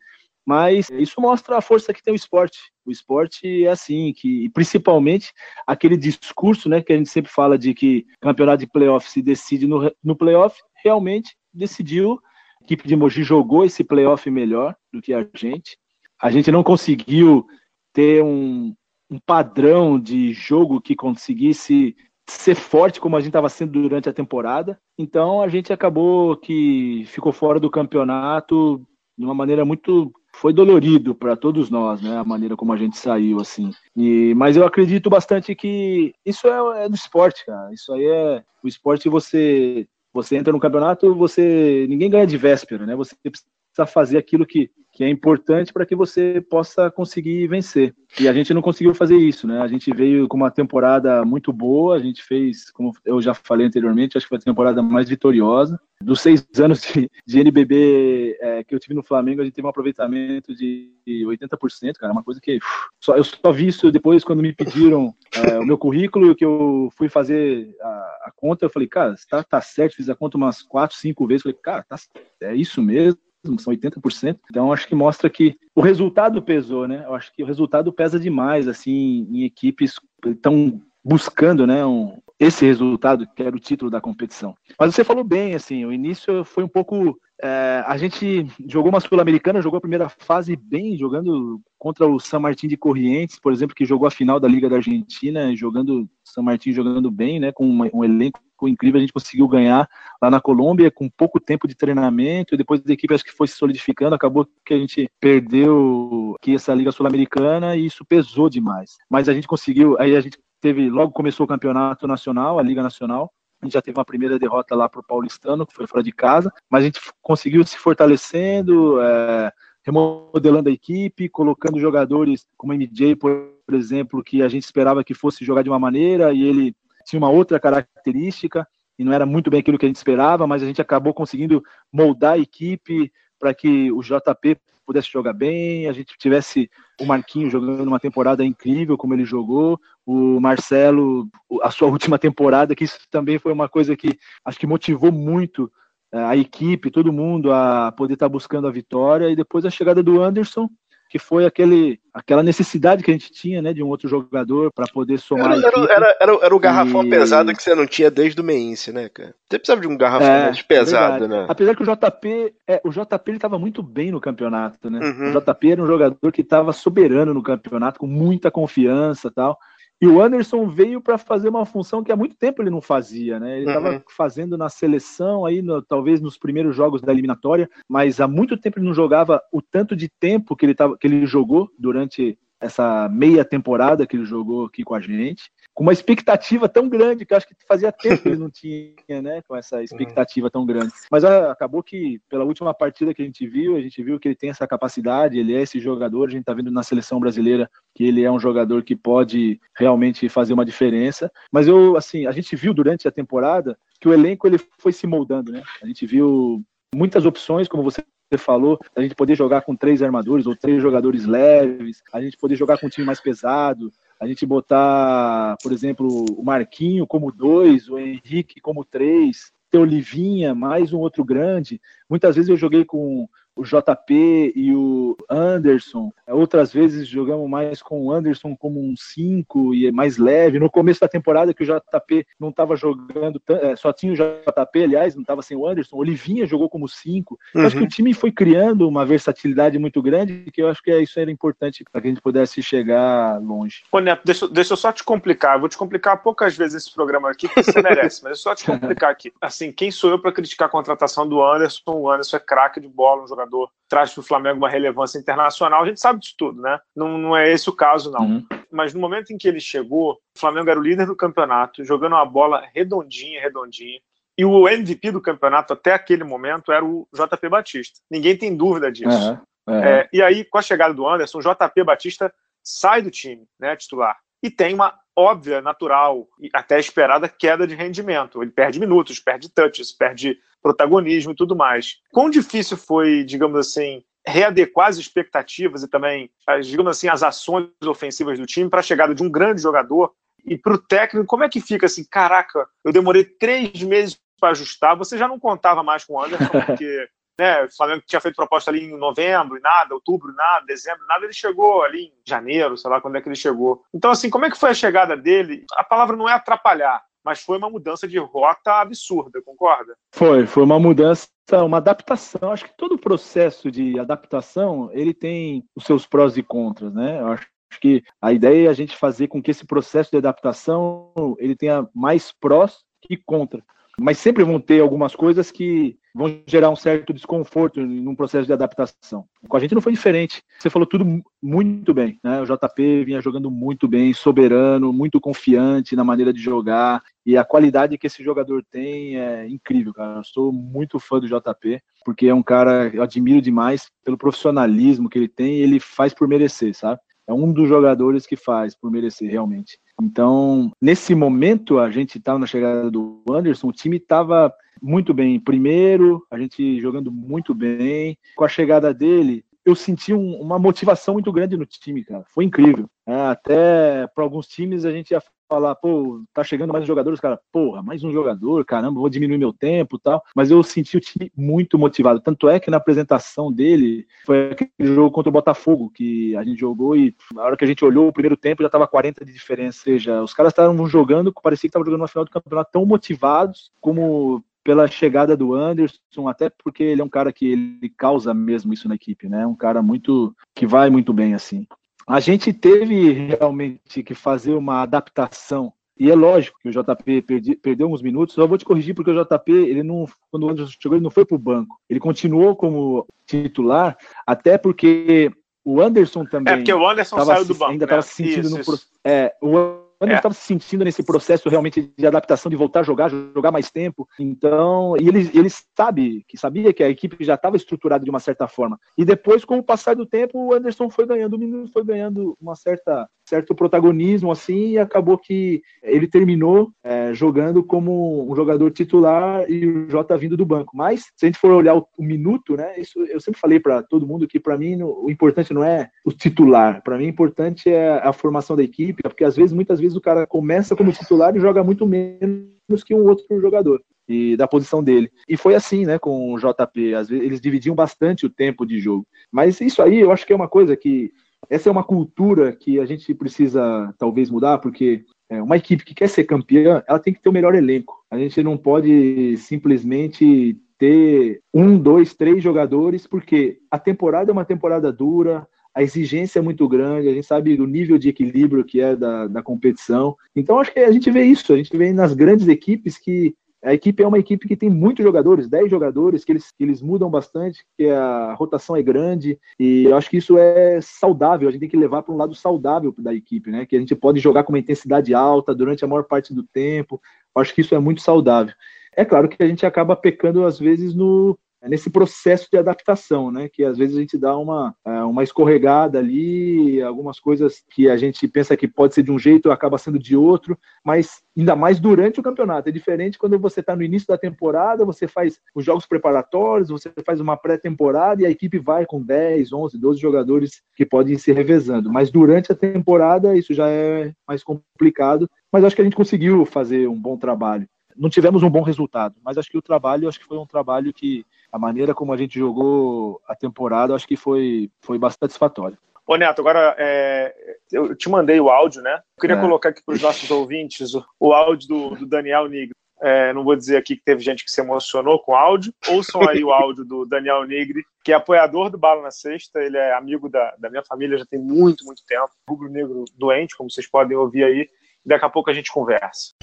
Mas isso mostra a força que tem o esporte. O esporte é assim, que principalmente aquele discurso, né, que a gente sempre fala de que campeonato de playoff se decide no, no playoff, realmente decidiu equipe de Mogi jogou esse playoff melhor do que a gente. A gente não conseguiu ter um, um padrão de jogo que conseguisse ser forte como a gente estava sendo durante a temporada. Então a gente acabou que ficou fora do campeonato de uma maneira muito foi dolorido para todos nós, né? A maneira como a gente saiu assim. E mas eu acredito bastante que isso é, é do esporte, cara. Isso aí é o esporte você você entra no campeonato, você ninguém ganha de véspera, né? Você precisa fazer aquilo que, que é importante para que você possa conseguir vencer. E a gente não conseguiu fazer isso, né? A gente veio com uma temporada muito boa, a gente fez, como eu já falei anteriormente, acho que foi a temporada mais vitoriosa. Dos seis *laughs* anos de, de NBB é, que eu tive no Flamengo, a gente teve um aproveitamento de 80%, cara, uma coisa que só, eu só vi isso depois quando me pediram é, o meu currículo, que eu fui fazer a, a conta, eu falei, cara, tá, tá certo, fiz a conta umas quatro, cinco vezes, falei, cara, tá, é isso mesmo? São 80%. Então acho que mostra que o resultado pesou, né? Eu acho que o resultado pesa demais, assim, em equipes estão buscando, né, um, esse resultado, que era o título da competição. Mas você falou bem, assim, o início foi um pouco. É, a gente jogou uma Sul-Americana, jogou a primeira fase bem, jogando contra o San Martín de Corrientes, por exemplo, que jogou a final da Liga da Argentina, jogando San Martín jogando bem, né, com um, um elenco incrível, a gente conseguiu ganhar lá na Colômbia com pouco tempo de treinamento, depois da equipe acho que foi se solidificando, acabou que a gente perdeu aqui essa Liga Sul-Americana e isso pesou demais. Mas a gente conseguiu, aí a gente teve, logo começou o campeonato nacional, a Liga Nacional, a gente já teve uma primeira derrota lá para o Paulistano, que foi fora de casa, mas a gente conseguiu se fortalecendo, é, remodelando a equipe, colocando jogadores como o MJ, por exemplo, que a gente esperava que fosse jogar de uma maneira e ele tinha uma outra característica e não era muito bem aquilo que a gente esperava, mas a gente acabou conseguindo moldar a equipe para que o JP pudesse jogar bem, a gente tivesse o Marquinho jogando uma temporada incrível como ele jogou, o Marcelo, a sua *laughs* última temporada, que isso também foi uma coisa que acho que motivou muito eh, a equipe, todo mundo a poder estar buscando a vitória, e depois a chegada do Anderson, que foi aquele, aquela necessidade que a gente tinha, né, de um outro jogador para poder somar. Era, era, era, era, o garrafão e... pesado que você não tinha desde o Meinse, né, cara? Você precisava de um garrafão é, mais pesado, né? Apesar que o JP, é, o JP ele estava muito bem no campeonato, né? Uhum. O JP era um jogador que estava soberano no campeonato, com muita confiança, tal. E o Anderson veio para fazer uma função que há muito tempo ele não fazia, né? Ele estava uhum. fazendo na seleção aí, no, talvez nos primeiros jogos da eliminatória, mas há muito tempo ele não jogava o tanto de tempo que ele, tava, que ele jogou durante essa meia temporada que ele jogou aqui com a gente com uma expectativa tão grande que acho que fazia tempo que ele não *laughs* tinha, né, com essa expectativa tão grande. Mas ah, acabou que pela última partida que a gente viu, a gente viu que ele tem essa capacidade, ele é esse jogador, a gente está vendo na seleção brasileira que ele é um jogador que pode realmente fazer uma diferença. Mas eu, assim, a gente viu durante a temporada que o elenco ele foi se moldando, né? A gente viu muitas opções, como você falou, a gente poder jogar com três armadores ou três jogadores leves, a gente poder jogar com um time mais pesado, a gente botar, por exemplo, o Marquinho como dois, o Henrique como três, ter o Livinha, mais um outro grande. Muitas vezes eu joguei com, o JP e o Anderson. Outras vezes jogamos mais com o Anderson como um 5 e é mais leve. No começo da temporada que o JP não estava jogando, é, só tinha o JP, aliás, não estava sem o Anderson. O Olivinha jogou como 5. Uhum. Acho que o time foi criando uma versatilidade muito grande que eu acho que isso era importante para que a gente pudesse chegar longe. Ô Neto, deixa, deixa eu só te complicar. Eu vou te complicar poucas vezes esse programa aqui, porque você merece, mas é só te *laughs* complicar aqui. Assim, quem sou eu para criticar a contratação do Anderson? O Anderson é craque de bola, um jogador traz para o Flamengo uma relevância internacional. A gente sabe disso tudo, né? Não, não é esse o caso, não. Uhum. Mas no momento em que ele chegou, o Flamengo era o líder do campeonato, jogando uma bola redondinha, redondinha. E o MVP do campeonato até aquele momento era o JP Batista. Ninguém tem dúvida disso. Uhum. Uhum. É, e aí, com a chegada do Anderson, o JP Batista sai do time, né, titular. E tem uma óbvia, natural e até esperada queda de rendimento. Ele perde minutos, perde touches, perde protagonismo e tudo mais. Quão difícil foi, digamos assim, readequar as expectativas e também, digamos assim, as ações ofensivas do time para a chegada de um grande jogador e para o técnico, como é que fica assim? Caraca, eu demorei três meses para ajustar. Você já não contava mais com o Anderson, *laughs* porque né, o Flamengo tinha feito proposta ali em novembro nada, outubro nada, dezembro nada, ele chegou ali em janeiro, sei lá quando é que ele chegou. Então, assim, como é que foi a chegada dele? A palavra não é atrapalhar, mas foi uma mudança de rota absurda, concorda? Foi, foi uma mudança, uma adaptação. Acho que todo processo de adaptação, ele tem os seus prós e contras, né? Eu acho que a ideia é a gente fazer com que esse processo de adaptação ele tenha mais prós que contra. Mas sempre vão ter algumas coisas que vão gerar um certo desconforto num processo de adaptação. Com a gente não foi diferente. Você falou tudo muito bem, né? O JP vinha jogando muito bem, soberano, muito confiante na maneira de jogar e a qualidade que esse jogador tem é incrível, cara. Eu sou muito fã do JP porque é um cara eu admiro demais pelo profissionalismo que ele tem e ele faz por merecer, sabe? É um dos jogadores que faz por merecer realmente. Então, nesse momento, a gente estava na chegada do Anderson, o time estava muito bem. Primeiro, a gente jogando muito bem. Com a chegada dele, eu senti um, uma motivação muito grande no time, cara. Foi incrível. É, até para alguns times a gente ia falar, pô, tá chegando mais um jogador, os caras, porra, mais um jogador, caramba, vou diminuir meu tempo tal. Mas eu senti o time muito motivado. Tanto é que na apresentação dele foi aquele jogo contra o Botafogo que a gente jogou e na hora que a gente olhou o primeiro tempo já tava 40 de diferença. Ou seja, os caras estavam jogando, parecia que estavam jogando na final do campeonato tão motivados como pela chegada do Anderson, até porque ele é um cara que ele causa mesmo isso na equipe, né? Um cara muito que vai muito bem assim. A gente teve realmente que fazer uma adaptação e é lógico que o JP perdi, perdeu alguns minutos. Só vou te corrigir porque o JP, ele não, quando o Anderson chegou, ele não foi para o banco. Ele continuou como titular, até porque o Anderson também. É porque o Anderson saiu do banco. Ainda estava né? se sentindo isso, no. Isso. É, o é. ele estava se sentindo nesse processo realmente de adaptação, de voltar a jogar, jogar mais tempo. Então, e ele, ele sabe, que sabia que a equipe já estava estruturada de uma certa forma. E depois, com o passar do tempo, o Anderson foi ganhando, o menino foi ganhando uma certa certo protagonismo assim e acabou que ele terminou é, jogando como um jogador titular e o Jota vindo do banco. Mas se a gente for olhar o, o minuto, né? Isso eu sempre falei para todo mundo que para mim no, o importante não é o titular, para mim o importante é a formação da equipe, porque às vezes muitas vezes o cara começa como titular e joga muito menos que um outro jogador e da posição dele. E foi assim, né, com o JP. Às vezes eles dividiam bastante o tempo de jogo. Mas isso aí eu acho que é uma coisa que essa é uma cultura que a gente precisa talvez mudar, porque é, uma equipe que quer ser campeã, ela tem que ter o melhor elenco. A gente não pode simplesmente ter um, dois, três jogadores, porque a temporada é uma temporada dura, a exigência é muito grande, a gente sabe o nível de equilíbrio que é da, da competição. Então, acho que a gente vê isso, a gente vê nas grandes equipes que a equipe é uma equipe que tem muitos jogadores, 10 jogadores, que eles, eles mudam bastante, que a rotação é grande, e eu acho que isso é saudável, a gente tem que levar para um lado saudável da equipe, né? Que a gente pode jogar com uma intensidade alta durante a maior parte do tempo. Eu acho que isso é muito saudável. É claro que a gente acaba pecando, às vezes, no, nesse processo de adaptação, né? Que às vezes a gente dá uma, é, uma escorregada ali, algumas coisas que a gente pensa que pode ser de um jeito acaba sendo de outro, mas ainda mais durante o campeonato. É diferente quando você está no início da temporada, você faz os jogos preparatórios, você faz uma pré-temporada e a equipe vai com 10, 11, 12 jogadores que podem se revezando. Mas durante a temporada isso já é mais complicado. Mas acho que a gente conseguiu fazer um bom trabalho. Não tivemos um bom resultado, mas acho que o trabalho, acho que foi um trabalho que a maneira como a gente jogou a temporada, acho que foi, foi bastante satisfatório. Ô Neto, agora é, eu te mandei o áudio, né? Eu queria é. colocar aqui para os nossos ouvintes o, o áudio do, do Daniel Nigri. É, não vou dizer aqui que teve gente que se emocionou com o áudio. Ouçam aí o áudio do Daniel Nigri, que é apoiador do Bala na Sexta. Ele é amigo da, da minha família já tem muito, muito tempo. Rubro Negro doente, como vocês podem ouvir aí. Daqui a pouco a gente conversa.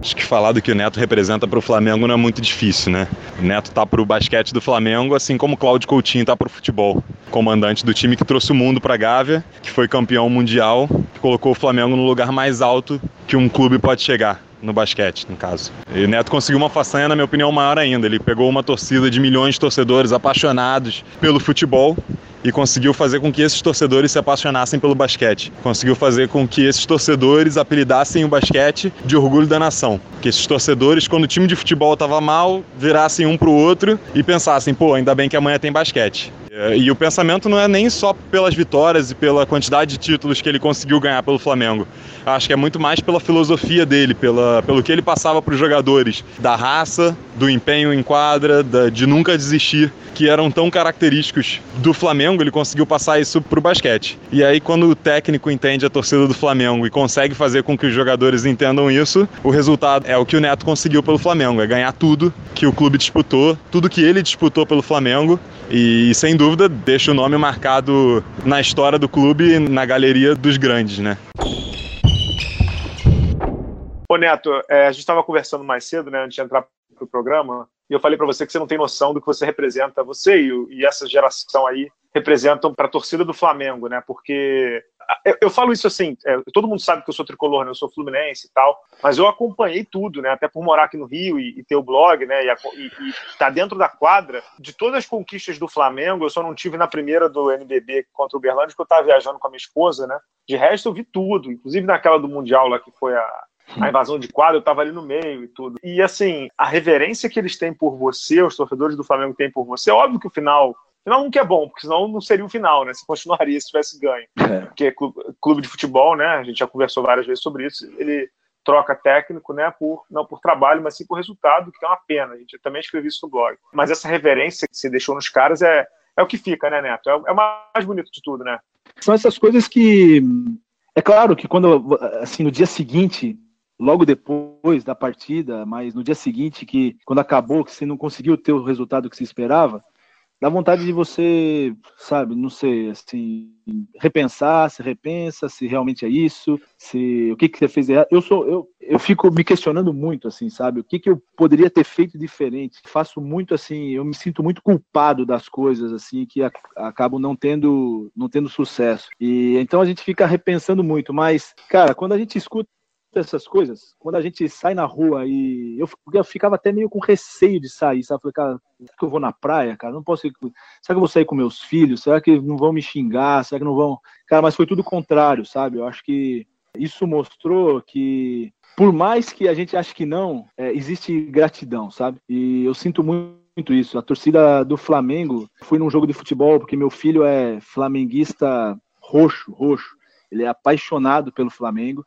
Acho que falar do que o Neto representa para o Flamengo não é muito difícil, né? O Neto tá para o basquete do Flamengo, assim como o Cláudio Coutinho tá para o futebol. Comandante do time que trouxe o mundo para Gávea, que foi campeão mundial, que colocou o Flamengo no lugar mais alto que um clube pode chegar no basquete, no caso. E Neto conseguiu uma façanha, na minha opinião, maior ainda. Ele pegou uma torcida de milhões de torcedores apaixonados pelo futebol e conseguiu fazer com que esses torcedores se apaixonassem pelo basquete. Conseguiu fazer com que esses torcedores apelidassem o basquete de orgulho da nação. Que esses torcedores, quando o time de futebol estava mal, virassem um para o outro e pensassem: pô, ainda bem que amanhã tem basquete. E o pensamento não é nem só pelas vitórias e pela quantidade de títulos que ele conseguiu ganhar pelo Flamengo. Acho que é muito mais pela filosofia dele, pela, pelo que ele passava para os jogadores, da raça, do empenho em quadra, de nunca desistir, que eram tão característicos do Flamengo. Ele conseguiu passar isso para o basquete. E aí, quando o técnico entende a torcida do Flamengo e consegue fazer com que os jogadores entendam isso, o resultado é o que o Neto conseguiu pelo Flamengo: é ganhar tudo que o clube disputou, tudo que ele disputou pelo Flamengo. E sem dúvida deixa o nome marcado na história do clube, na galeria dos grandes, né? Ô Neto, é, a gente estava conversando mais cedo, né, antes de entrar para o programa, e eu falei para você que você não tem noção do que você representa, você e, e essa geração aí representam para a torcida do Flamengo, né? Porque eu, eu falo isso assim, é, todo mundo sabe que eu sou tricolor, né? Eu sou fluminense e tal, mas eu acompanhei tudo, né? Até por morar aqui no Rio e, e ter o blog, né? E, tá dentro da quadra de todas as conquistas do Flamengo. Eu só não tive na primeira do NBB contra o Berlândia, porque eu estava viajando com a minha esposa, né? De resto, eu vi tudo, inclusive naquela do Mundial lá que foi a, a invasão de quadro, eu estava ali no meio e tudo. E assim, a reverência que eles têm por você, os torcedores do Flamengo têm por você, é óbvio que o final Final nunca é bom, porque senão não seria o final, né? Se continuaria se tivesse ganho. É. Porque clube de futebol, né? A gente já conversou várias vezes sobre isso. Ele troca técnico, né? Por não por trabalho, mas sim por resultado, que é uma pena. A gente também escreveu isso no blog. Mas essa reverência que você deixou nos caras é, é o que fica, né, Neto? É, é o mais bonito de tudo, né? São essas coisas que é claro que quando assim no dia seguinte logo depois da partida, mas no dia seguinte, que quando acabou, que você não conseguiu ter o resultado que se esperava, dá vontade de você, sabe, não sei, assim, repensar, se repensa, se realmente é isso, se o que que você fez errado. Eu sou eu, eu fico me questionando muito assim, sabe? O que que eu poderia ter feito diferente? Faço muito assim, eu me sinto muito culpado das coisas assim que a, acabo não tendo não tendo sucesso. E então a gente fica repensando muito, mas cara, quando a gente escuta essas coisas, quando a gente sai na rua e eu, eu ficava até meio com receio de sair, sabe? Falei, cara, será que eu vou na praia, cara? Não posso. Será que eu vou sair com meus filhos? Será que não vão me xingar? Será que não vão. Cara, mas foi tudo o contrário, sabe? Eu acho que isso mostrou que, por mais que a gente ache que não, é, existe gratidão, sabe? E eu sinto muito isso. A torcida do Flamengo, fui num jogo de futebol porque meu filho é flamenguista roxo, roxo. Ele é apaixonado pelo Flamengo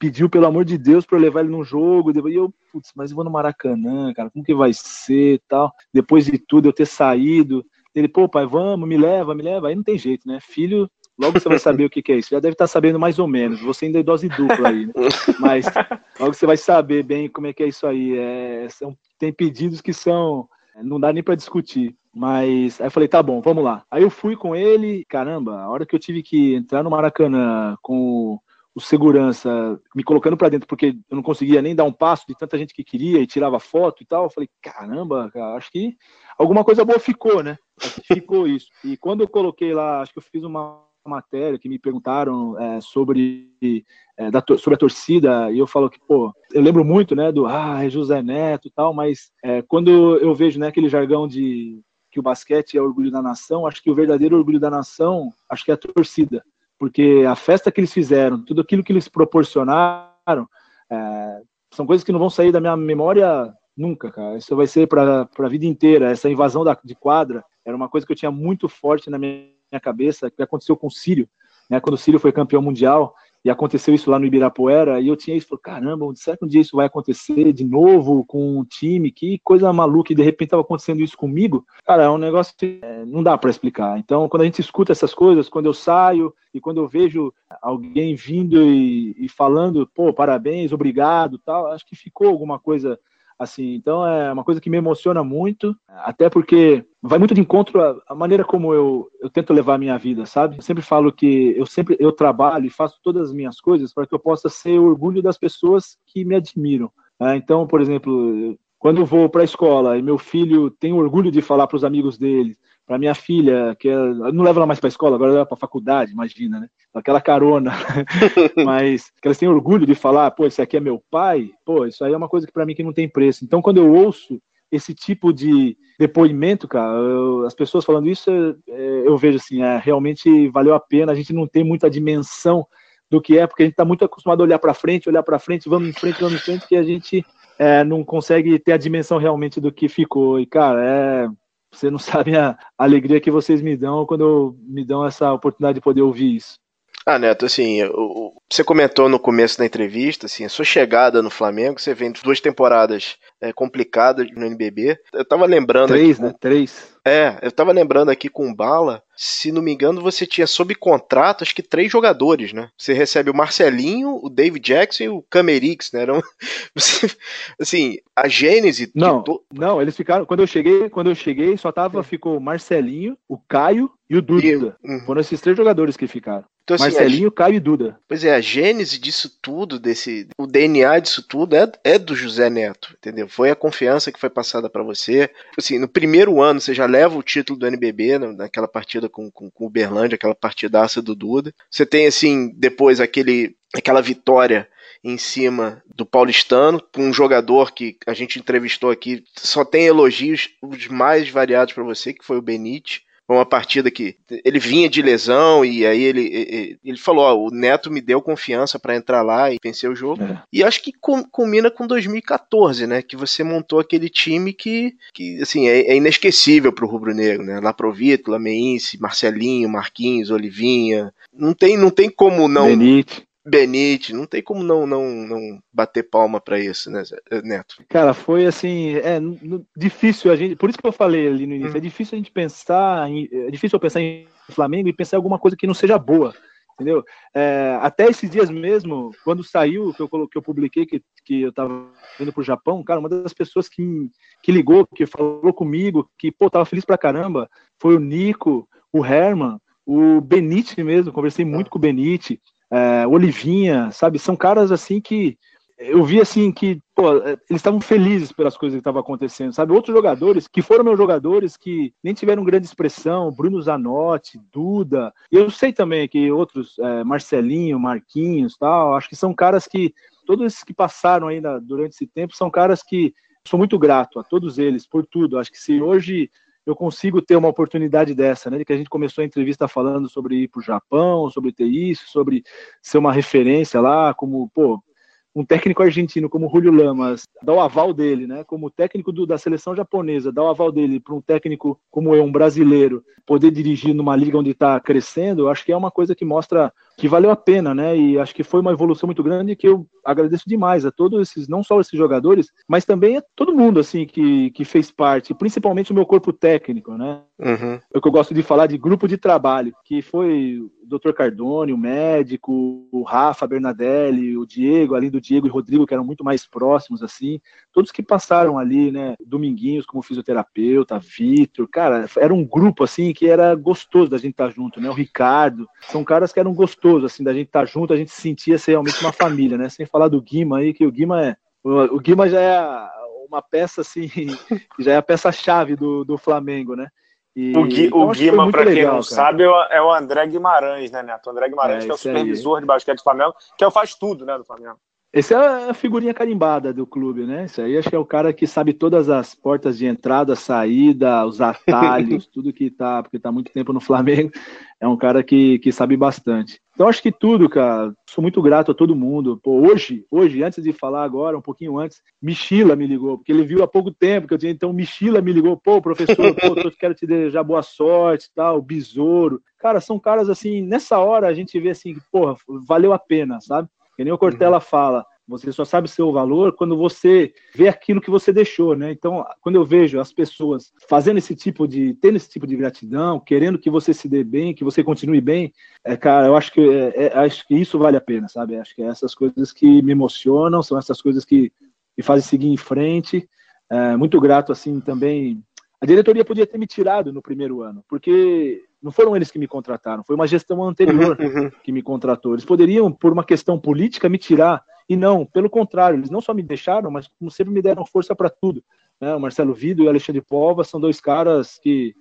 pediu, pelo amor de Deus, para levar ele num jogo. E eu, putz, mas eu vou no Maracanã, cara, como que vai ser tal? Depois de tudo, eu ter saído. Ele, pô, pai, vamos, me leva, me leva. Aí não tem jeito, né? Filho, logo você vai saber o que, que é isso. Já deve estar sabendo mais ou menos. Você ainda é dose dupla aí, né? Mas logo você vai saber bem como é que é isso aí. É, são, tem pedidos que são. Não dá nem para discutir. Mas aí eu falei, tá bom, vamos lá. Aí eu fui com ele, caramba, a hora que eu tive que entrar no Maracanã com o segurança me colocando para dentro porque eu não conseguia nem dar um passo de tanta gente que queria e tirava foto e tal. Eu falei, caramba, cara, acho que alguma coisa boa ficou, né? ficou isso. E quando eu coloquei lá, acho que eu fiz uma matéria que me perguntaram é, sobre, é, da, sobre a torcida e eu falo que, pô, eu lembro muito, né, do ah, é José Neto e tal, mas é, quando eu vejo, né, aquele jargão de que o basquete é orgulho da nação, acho que o verdadeiro orgulho da nação, acho que é a torcida porque a festa que eles fizeram, tudo aquilo que eles proporcionaram, é, são coisas que não vão sair da minha memória nunca, cara. Isso vai ser para a vida inteira. Essa invasão da, de quadra era uma coisa que eu tinha muito forte na minha, minha cabeça, que aconteceu com o Sírio, né, quando o Sírio foi campeão mundial, e aconteceu isso lá no Ibirapuera, e eu tinha isso, falei, caramba, será que um dia isso vai acontecer de novo com um time? Que coisa maluca, e de repente estava acontecendo isso comigo. Cara, é um negócio que é, não dá para explicar. Então, quando a gente escuta essas coisas, quando eu saio e quando eu vejo alguém vindo e, e falando, pô, parabéns, obrigado, tal, acho que ficou alguma coisa assim. Então é uma coisa que me emociona muito, até porque vai muito de encontro à, maneira como eu, eu tento levar a minha vida, sabe? Eu sempre falo que eu sempre eu trabalho e faço todas as minhas coisas para que eu possa ser orgulho das pessoas que me admiram. É, então, por exemplo, quando eu vou para a escola e meu filho tem orgulho de falar para os amigos dele, para minha filha, que é, não leva ela mais para a escola, agora leva para a faculdade, imagina, né? Aquela carona. *laughs* Mas que elas têm orgulho de falar, pô, esse aqui é meu pai, pô, isso aí é uma coisa que para mim que não tem preço. Então, quando eu ouço esse tipo de depoimento, cara, eu, as pessoas falando isso, é, eu vejo assim, é, realmente valeu a pena. A gente não tem muita dimensão do que é, porque a gente está muito acostumado a olhar para frente, olhar para frente, vamos em frente, vamos em frente, que a gente é, não consegue ter a dimensão realmente do que ficou. E, cara, é, você não sabe a alegria que vocês me dão quando me dão essa oportunidade de poder ouvir isso. Ah, Neto, assim, você comentou no começo da entrevista, assim, a sua chegada no Flamengo, você vem de duas temporadas é, complicadas no NBB. Eu tava lembrando. Três, aqui, né? Três. É, eu tava lembrando aqui com Bala, se não me engano, você tinha sob contrato, acho que três jogadores, né? Você recebe o Marcelinho, o David Jackson e o Camerix, né? Eram, *laughs* assim, a gênese... Não, to... não, eles ficaram, quando eu cheguei, quando eu cheguei, só tava, ficou o Marcelinho, o Caio e o Duda. E, uhum. Foram esses três jogadores que ficaram. Então, assim, Marcelinho, a... Caio e Duda. Pois é, a gênese disso tudo, desse, o DNA disso tudo é, é do José Neto, entendeu? Foi a confiança que foi passada para você. Assim, no primeiro ano você já leva o título do NBB, né, naquela partida com, com, com o Berlândia, aquela partidaça do Duda. Você tem, assim, depois aquele, aquela vitória em cima do paulistano, com um jogador que a gente entrevistou aqui, só tem elogios os mais variados para você, que foi o Benite. Foi uma partida que ele vinha de lesão e aí ele, ele, falou: ó, o Neto me deu confiança para entrar lá e vencer o jogo. É. E acho que com, combina com 2014, né? Que você montou aquele time que, que assim, é, é inesquecível pro Rubro Negro, né? Laprovito, Lameinse, Marcelinho, Marquinhos, Olivinha. Não tem, não tem como não. Benite. Benite, não tem como não não, não bater palma para isso, né, Neto? Cara, foi assim, é difícil a gente, por isso que eu falei ali no início, hum. é difícil a gente pensar, em, é difícil eu pensar em Flamengo e pensar em alguma coisa que não seja boa, entendeu? É, até esses dias mesmo, quando saiu, que eu, que eu publiquei que, que eu tava indo pro Japão, cara, uma das pessoas que, que ligou, que falou comigo, que, pô, tava feliz pra caramba, foi o Nico, o Herman, o Benite mesmo, conversei muito ah. com o Benite, é, Olivinha, sabe? São caras assim que eu vi assim que pô, é, eles estavam felizes pelas coisas que estavam acontecendo, sabe? Outros jogadores que foram meus jogadores que nem tiveram grande expressão, Bruno Zanotti, Duda. Eu sei também que outros, é, Marcelinho, Marquinhos, tal. Acho que são caras que todos esses que passaram ainda durante esse tempo são caras que sou muito grato a todos eles por tudo. Acho que se hoje eu consigo ter uma oportunidade dessa, né? De que a gente começou a entrevista falando sobre ir para o Japão, sobre ter isso, sobre ser uma referência lá, como, pô, um técnico argentino como Julio Lamas dá o aval dele, né? Como técnico do, da seleção japonesa, dá o aval dele para um técnico como eu, um brasileiro, poder dirigir numa liga onde está crescendo, acho que é uma coisa que mostra que valeu a pena, né? E acho que foi uma evolução muito grande que eu agradeço demais a todos esses, não só esses jogadores, mas também a todo mundo assim que, que fez parte, principalmente o meu corpo técnico, né? Uhum. É o que eu gosto de falar de grupo de trabalho, que foi o Dr. Cardone, o médico, o Rafa Bernadelli, o Diego, além do Diego e Rodrigo, que eram muito mais próximos assim, todos que passaram ali, né? Dominguinhos como fisioterapeuta, Vitor, cara, era um grupo assim que era gostoso da gente estar junto, né? O Ricardo, são caras que eram gostosos gostoso, assim, da gente estar tá junto, a gente se sentia ser realmente uma família, né? Sem falar do Guima aí, que o Guima é. O, Guima já é uma peça, assim, *laughs* já é a peça-chave do, do Flamengo, né? E, o, Gui, então, o Guima, para quem não cara. sabe, é o André Guimarães, né, Neto? O André Guimarães, é, que é o supervisor aí. de basquete do Flamengo, que é o faz tudo, né, do Flamengo. Esse é a figurinha carimbada do clube, né? Isso aí acho que é o cara que sabe todas as portas de entrada, saída, os atalhos, *laughs* tudo que tá, porque tá muito tempo no Flamengo, é um cara que, que sabe bastante. Então acho que tudo, cara. Sou muito grato a todo mundo. Pô, hoje, hoje, antes de falar agora, um pouquinho antes, Michila me ligou, porque ele viu há pouco tempo que eu tinha. Então Michila me ligou, pô, professor, pô, quero te desejar boa sorte, tal, besouro. Cara, são caras assim, nessa hora a gente vê assim, porra, valeu a pena, sabe? Que nem o Cortella uhum. fala, você só sabe seu valor quando você vê aquilo que você deixou, né? Então, quando eu vejo as pessoas fazendo esse tipo de, tendo esse tipo de gratidão, querendo que você se dê bem, que você continue bem, é, cara, eu acho que é, é, acho que isso vale a pena, sabe? Acho que é essas coisas que me emocionam, são essas coisas que me fazem seguir em frente. É, muito grato assim também. A diretoria podia ter me tirado no primeiro ano, porque não foram eles que me contrataram, foi uma gestão anterior uhum, uhum. que me contratou. Eles poderiam, por uma questão política, me tirar e não, pelo contrário, eles não só me deixaram, mas como sempre me deram força para tudo. Né? O Marcelo Vido e o Alexandre Pova são dois caras que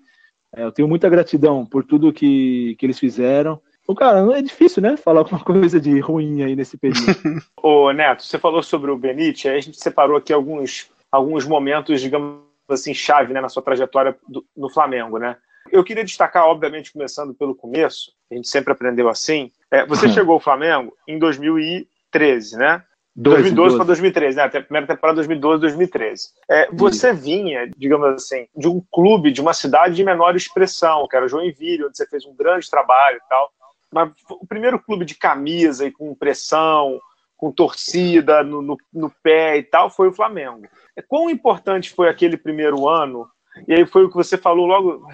é, eu tenho muita gratidão por tudo que, que eles fizeram. Então, cara, é difícil, né? Falar alguma coisa de ruim aí nesse período. *laughs* Ô, Neto, você falou sobre o Benite, aí a gente separou aqui alguns, alguns momentos, digamos assim, chave né, na sua trajetória do, no Flamengo, né? Eu queria destacar, obviamente, começando pelo começo, a gente sempre aprendeu assim. É, você chegou ao Flamengo em 2000 e 2013, né? 2012 para 2013, né? A primeira temporada 2012, 2013. É, você vinha, digamos assim, de um clube, de uma cidade de menor expressão, que era Joinville, onde você fez um grande trabalho e tal. Mas o primeiro clube de camisa e com pressão, com torcida no, no, no pé e tal, foi o Flamengo. É, quão importante foi aquele primeiro ano e aí foi o que você falou logo,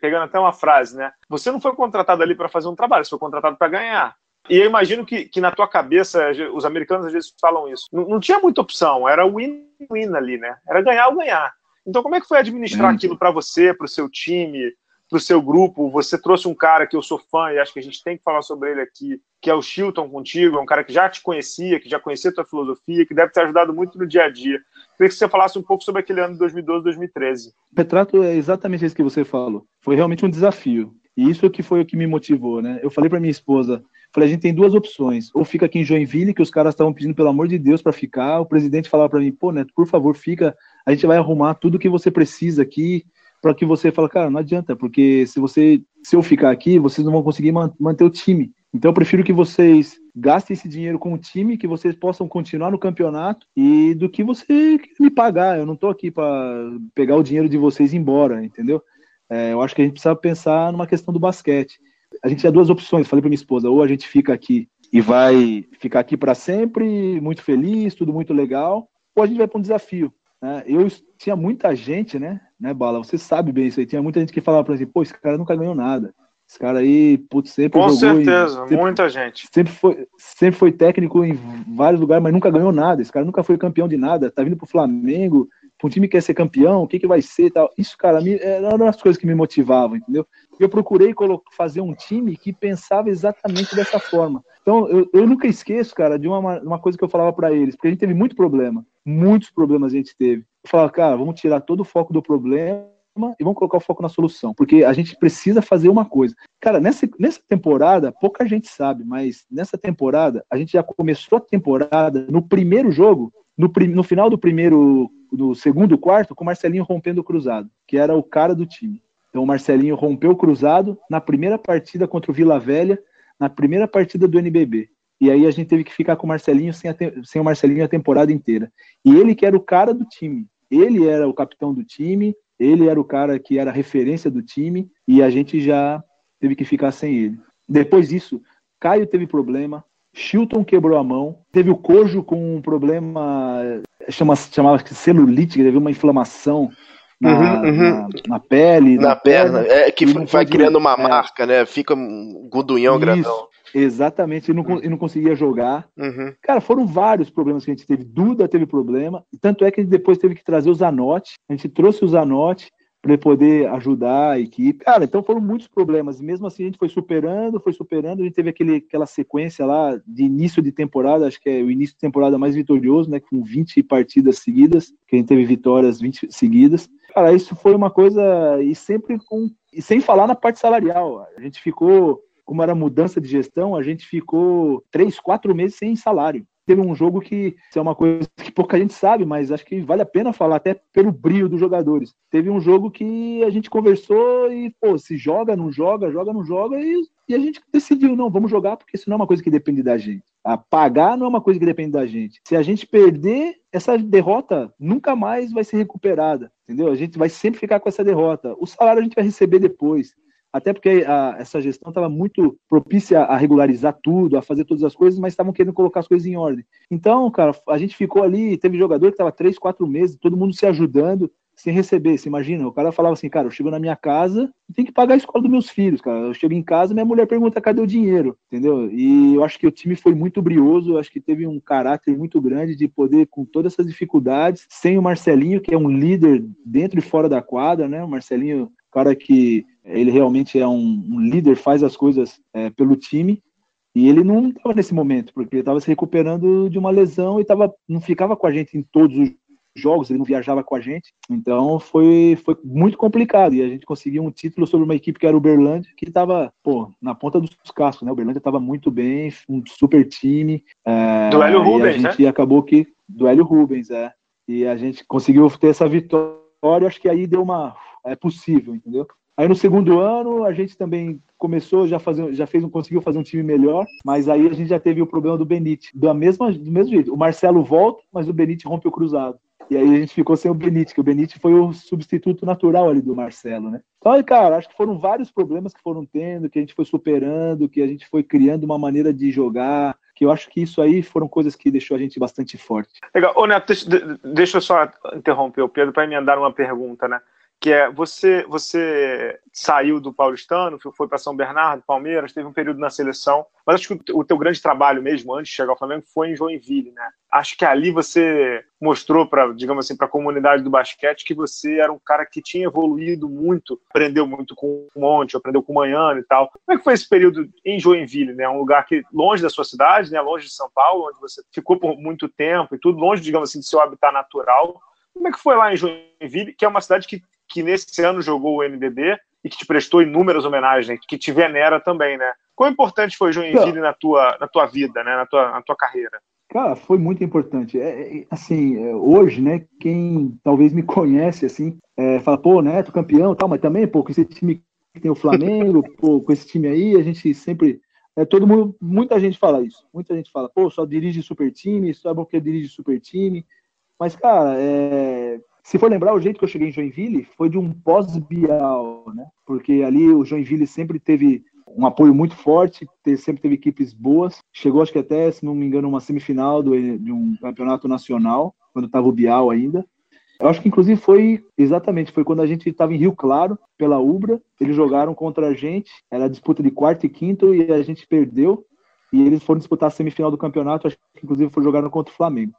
pegando até uma frase, né? Você não foi contratado ali para fazer um trabalho, você foi contratado para ganhar. E eu imagino que, que na tua cabeça, os americanos às vezes falam isso. Não, não tinha muita opção, era win-win ali, né? Era ganhar ou ganhar. Então, como é que foi administrar aquilo para você, para o seu time, para o seu grupo? Você trouxe um cara que eu sou fã e acho que a gente tem que falar sobre ele aqui, que é o Chilton contigo, é um cara que já te conhecia, que já conhecia a tua filosofia, que deve ter ajudado muito no dia a dia. Queria que você falasse um pouco sobre aquele ano de 2012, 2013. Retrato é exatamente isso que você falou. Foi realmente um desafio. E isso que foi o que me motivou, né? Eu falei para minha esposa, Falei, a gente tem duas opções. Ou fica aqui em Joinville, que os caras estavam pedindo, pelo amor de Deus, para ficar. O presidente falava para mim, pô, Neto, por favor, fica. A gente vai arrumar tudo que você precisa aqui para que você fale, cara, não adianta, porque se você se eu ficar aqui, vocês não vão conseguir manter o time. Então eu prefiro que vocês gastem esse dinheiro com o time, que vocês possam continuar no campeonato e do que você me pagar. Eu não estou aqui para pegar o dinheiro de vocês e ir embora, entendeu? É, eu acho que a gente precisa pensar numa questão do basquete a gente tinha duas opções. Falei para minha esposa: ou a gente fica aqui e vai ficar aqui para sempre, muito feliz, tudo muito legal, ou a gente vai para um desafio. Né? Eu tinha muita gente, né, né, Bala? Você sabe bem isso aí. Tinha muita gente que falava para mim: pô, esse cara nunca ganhou nada. Esse cara aí, putz, sempre Com certeza, sempre, muita gente. Sempre foi, sempre foi técnico em vários lugares, mas nunca ganhou nada. Esse cara nunca foi campeão de nada. Tá vindo pro Flamengo, para um time que quer ser campeão, o que, que vai ser e tal. Isso, cara, me, eram as coisas que me motivavam, entendeu? eu procurei fazer um time que pensava exatamente dessa forma. Então, eu, eu nunca esqueço, cara, de uma, uma coisa que eu falava para eles, porque a gente teve muito problema, muitos problemas a gente teve. Eu falava, cara, vamos tirar todo o foco do problema e vamos colocar o foco na solução, porque a gente precisa fazer uma coisa. Cara, nessa, nessa temporada, pouca gente sabe, mas nessa temporada, a gente já começou a temporada no primeiro jogo, no, no final do primeiro, do segundo quarto, com o Marcelinho rompendo o cruzado, que era o cara do time. Então o Marcelinho rompeu o cruzado na primeira partida contra o Vila Velha, na primeira partida do NBB. E aí a gente teve que ficar com o Marcelinho sem, sem o Marcelinho a temporada inteira. E ele que era o cara do time. Ele era o capitão do time, ele era o cara que era a referência do time, e a gente já teve que ficar sem ele. Depois disso, Caio teve problema, Chilton quebrou a mão, teve o Cojo com um problema, chama, chamava celulite, teve uma inflamação na, uhum, uhum. na, na pele. Na, na perna. perna. É que vai criando uma é. marca, né? Fica um gudunhão Isso, grandão. Exatamente, e não, uhum. não conseguia jogar. Uhum. Cara, foram vários problemas que a gente teve. Duda teve problema, tanto é que a gente depois teve que trazer o Zanotti. A gente trouxe o Zanotti para poder ajudar a equipe. Cara, então foram muitos problemas. E mesmo assim a gente foi superando, foi superando. A gente teve aquele, aquela sequência lá de início de temporada, acho que é o início de temporada mais vitorioso, né? Com 20 partidas seguidas, que a gente teve vitórias 20 seguidas. Cara, isso foi uma coisa. E sempre com. E sem falar na parte salarial. A gente ficou. Como era mudança de gestão, a gente ficou três, quatro meses sem salário teve um jogo que é uma coisa que pouca gente sabe, mas acho que vale a pena falar, até pelo brilho dos jogadores. Teve um jogo que a gente conversou e, pô, se joga, não joga, joga, não joga, e, e a gente decidiu, não, vamos jogar, porque isso não é uma coisa que depende da gente. A pagar não é uma coisa que depende da gente. Se a gente perder, essa derrota nunca mais vai ser recuperada, entendeu? A gente vai sempre ficar com essa derrota. O salário a gente vai receber depois. Até porque a, essa gestão estava muito propícia a regularizar tudo, a fazer todas as coisas, mas estavam querendo colocar as coisas em ordem. Então, cara, a gente ficou ali, teve jogador que estava três, quatro meses, todo mundo se ajudando sem receber. Você imagina? O cara falava assim, cara, eu chego na minha casa tenho que pagar a escola dos meus filhos, cara. Eu chego em casa minha mulher pergunta cadê o dinheiro, entendeu? E eu acho que o time foi muito brioso, eu acho que teve um caráter muito grande de poder, com todas essas dificuldades, sem o Marcelinho, que é um líder dentro e fora da quadra, né? O Marcelinho, cara que ele realmente é um, um líder, faz as coisas é, pelo time. E ele não estava nesse momento, porque ele estava se recuperando de uma lesão e tava, não ficava com a gente em todos os jogos, ele não viajava com a gente. Então foi, foi muito complicado. E a gente conseguiu um título sobre uma equipe que era o Uberlândia, que estava, pô, na ponta dos cascos, né? O Uberlândia estava muito bem, um super time. É, do Hélio Rubens, e a gente né? acabou que. Do Hélio Rubens, é. E a gente conseguiu ter essa vitória, acho que aí deu uma. É possível, entendeu? Aí no segundo ano a gente também começou já fazer, já fez, conseguiu fazer um time melhor, mas aí a gente já teve o problema do Benite, da mesma, do mesmo jeito. O Marcelo volta, mas o Benite rompe o cruzado. E aí a gente ficou sem o Benite, que o Benite foi o substituto natural ali do Marcelo, né? Então, cara, acho que foram vários problemas que foram tendo, que a gente foi superando, que a gente foi criando uma maneira de jogar, que eu acho que isso aí foram coisas que deixou a gente bastante forte. Legal. Ô, Neto, deixa, deixa eu só interromper o Pedro para emendar uma pergunta, né? Que é você você saiu do Paulistano, foi para São Bernardo, Palmeiras, teve um período na seleção, mas acho que o teu grande trabalho mesmo antes de chegar ao Flamengo foi em Joinville, né? Acho que ali você mostrou para, digamos assim, para a comunidade do basquete que você era um cara que tinha evoluído muito, aprendeu muito com o Monte, aprendeu com o Manhã e tal. Como é que foi esse período em Joinville, né? Um lugar que longe da sua cidade, né? Longe de São Paulo, onde você ficou por muito tempo e tudo, longe, digamos assim, do seu habitat natural. Como é que foi lá em Joinville, que é uma cidade que que nesse ano jogou o NBB e que te prestou inúmeras homenagens, que te venera também, né? Quão importante foi Joinville na tua, na tua vida, né? na, tua, na tua carreira? Cara, foi muito importante. É, é, assim, é, hoje, né, quem talvez me conhece, assim, é, fala, pô, Neto, campeão tal, mas também, pô, com esse time que tem o Flamengo, *laughs* pô, com esse time aí, a gente sempre... É, todo mundo, muita gente fala isso. Muita gente fala, pô, só dirige super time, só é porque dirige super time. Mas, cara, é, se for lembrar, o jeito que eu cheguei em Joinville foi de um pós-Bial, né? Porque ali o Joinville sempre teve um apoio muito forte, sempre teve equipes boas. Chegou, acho que até, se não me engano, uma semifinal do, de um campeonato nacional, quando estava o Bial ainda. Eu acho que, inclusive, foi exatamente, foi quando a gente estava em Rio Claro, pela Ubra. Eles jogaram contra a gente, era disputa de quarto e quinto, e a gente perdeu. E eles foram disputar a semifinal do campeonato, acho que, inclusive, foi jogar contra o Flamengo.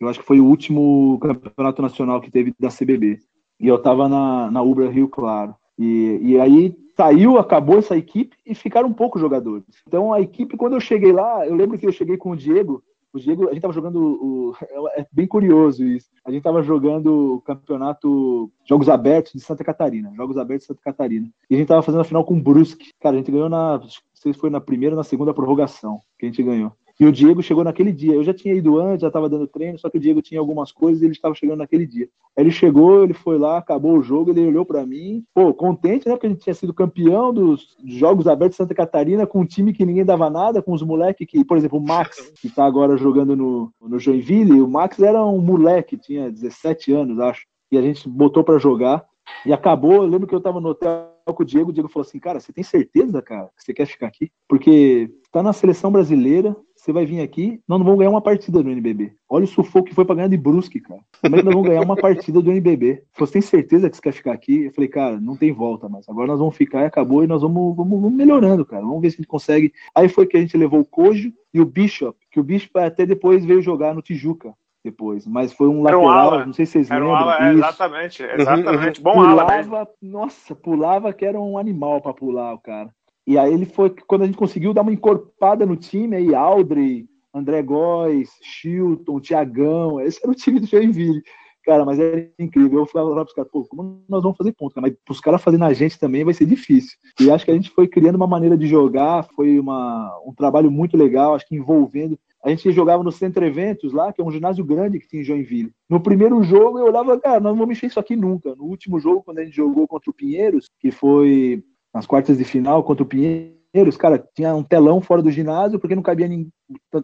Eu acho que foi o último campeonato nacional que teve da CBB. E eu estava na, na Ubra Rio Claro. E, e aí saiu, acabou essa equipe e ficaram poucos jogadores. Então a equipe, quando eu cheguei lá, eu lembro que eu cheguei com o Diego. O Diego, a gente estava jogando. O, é bem curioso isso. A gente estava jogando o campeonato Jogos Abertos de Santa Catarina. Jogos Abertos de Santa Catarina. E a gente estava fazendo a final com o Brusque. Cara, a gente ganhou na. Não sei se foi na primeira ou na segunda prorrogação que a gente ganhou. E o Diego chegou naquele dia. Eu já tinha ido antes, já estava dando treino, só que o Diego tinha algumas coisas e ele estava chegando naquele dia. Aí ele chegou, ele foi lá, acabou o jogo, ele olhou para mim, pô, contente, né? Porque a gente tinha sido campeão dos Jogos Abertos de Santa Catarina com um time que ninguém dava nada, com os moleques que, por exemplo, o Max, que está agora jogando no, no Joinville, o Max era um moleque, tinha 17 anos, acho. E a gente botou para jogar. E acabou, eu lembro que eu estava no hotel com o Diego, o Diego falou assim, cara, você tem certeza, cara, que você quer ficar aqui? Porque tá na seleção brasileira, você vai vir aqui, nós não vamos ganhar uma partida do NBB. Olha o sufoco que foi pra ganhar de Brusque, cara. Como é que nós vamos ganhar uma partida do NBB? Você tem certeza que você quer ficar aqui? Eu falei, cara, não tem volta mais. Agora nós vamos ficar e acabou e nós vamos, vamos, vamos melhorando, cara. Vamos ver se a gente consegue. Aí foi que a gente levou o Cojo e o Bishop, que o Bishop até depois veio jogar no Tijuca depois, mas foi um lateral, um não sei se vocês era lembram. Um ala, é, exatamente, exatamente. Bom pulava, ala mesmo. Nossa, pulava que era um animal para pular o cara. E aí ele foi quando a gente conseguiu dar uma encorpada no time, aí Aldrey, André Góes, Chilton, Tiagão, esse era o time do Joinville. Cara, mas era incrível. Eu falava para os caras, pô, como nós vamos fazer ponto? Mas os caras fazendo a gente também vai ser difícil. E acho que a gente foi criando uma maneira de jogar, foi uma, um trabalho muito legal, acho que envolvendo. A gente jogava no Centro Eventos lá, que é um ginásio grande que tinha em Joinville. No primeiro jogo eu olhava, cara, nós não vamos mexer isso aqui nunca. No último jogo, quando a gente jogou contra o Pinheiros, que foi nas quartas de final contra o Pinheiros, cara, tinha um telão fora do ginásio porque não cabia ninguém,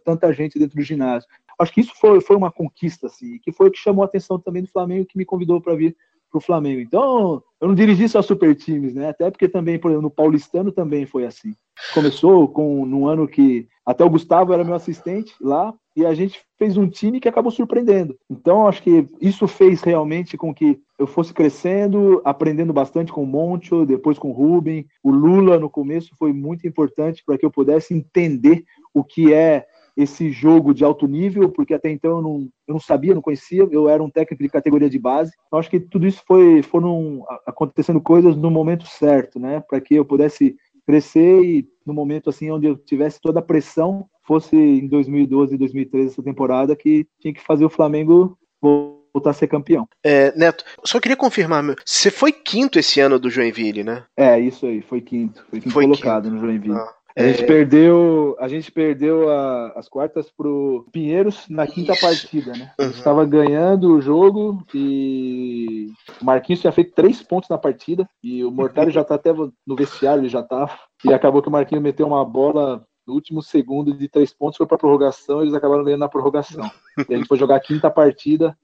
tanta gente dentro do ginásio. Acho que isso foi, foi uma conquista, assim, que foi o que chamou a atenção também do Flamengo, que me convidou para vir para o Flamengo. Então, eu não dirigi só super times, né? Até porque também, por exemplo, no Paulistano também foi assim. Começou com num ano que até o Gustavo era meu assistente lá e a gente fez um time que acabou surpreendendo. Então, acho que isso fez realmente com que eu fosse crescendo, aprendendo bastante com o Moncho, depois com o Ruben. O Lula no começo foi muito importante para que eu pudesse entender o que é esse jogo de alto nível, porque até então eu não, eu não sabia, não conhecia, eu era um técnico de categoria de base. Então, acho que tudo isso foi foram acontecendo coisas no momento certo, né, para que eu pudesse crescer e no momento assim onde eu tivesse toda a pressão, fosse em 2012 e 2013 essa temporada que tinha que fazer o Flamengo voltar a ser campeão. É, Neto, só queria confirmar, meu, você foi quinto esse ano do Joinville, né? É, isso aí, foi quinto, foi quinto foi colocado quinto. no Joinville. Ah. A gente é... perdeu, a gente perdeu a, as quartas pro Pinheiros na quinta Isso. partida, né? A gente estava uhum. ganhando o jogo e o Marquinhos tinha feito três pontos na partida e o Mortário já tá até no vestiário, ele já tava. E acabou que o Marquinhos meteu uma bola no último segundo de três pontos, foi pra prorrogação, eles acabaram ganhando na prorrogação. E a gente foi jogar a quinta partida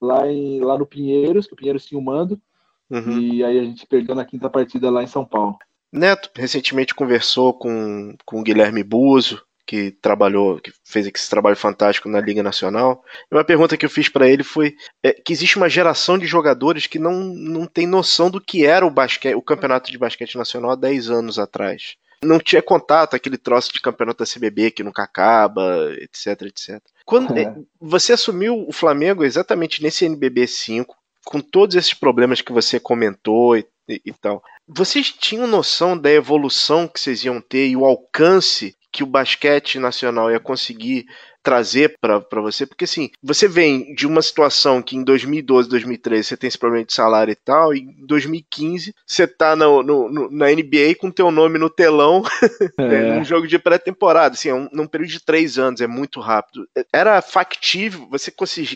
lá, em, lá no Pinheiros, que o Pinheiros tinha o mando. Uhum. E aí a gente perdeu na quinta partida lá em São Paulo. Neto recentemente conversou com, com o Guilherme Buzo, que trabalhou, que fez esse trabalho fantástico na Liga Nacional. E uma pergunta que eu fiz para ele foi é, que existe uma geração de jogadores que não, não tem noção do que era o basquete, o campeonato de basquete nacional há 10 anos atrás. Não tinha contato, aquele troço de campeonato da CBB que nunca acaba, etc, etc. Quando é. você assumiu o Flamengo exatamente nesse NBB 5, com todos esses problemas que você comentou e, e, e tal, vocês tinham noção da evolução que vocês iam ter e o alcance que o basquete nacional ia conseguir trazer para você? Porque assim, você vem de uma situação que em 2012, 2013 você tem esse problema de salário e tal, e em 2015 você tá no, no, no na NBA com teu nome no telão *laughs* é. num jogo de pré-temporada, assim, é um, num período de três anos, é muito rápido. Era factível? Você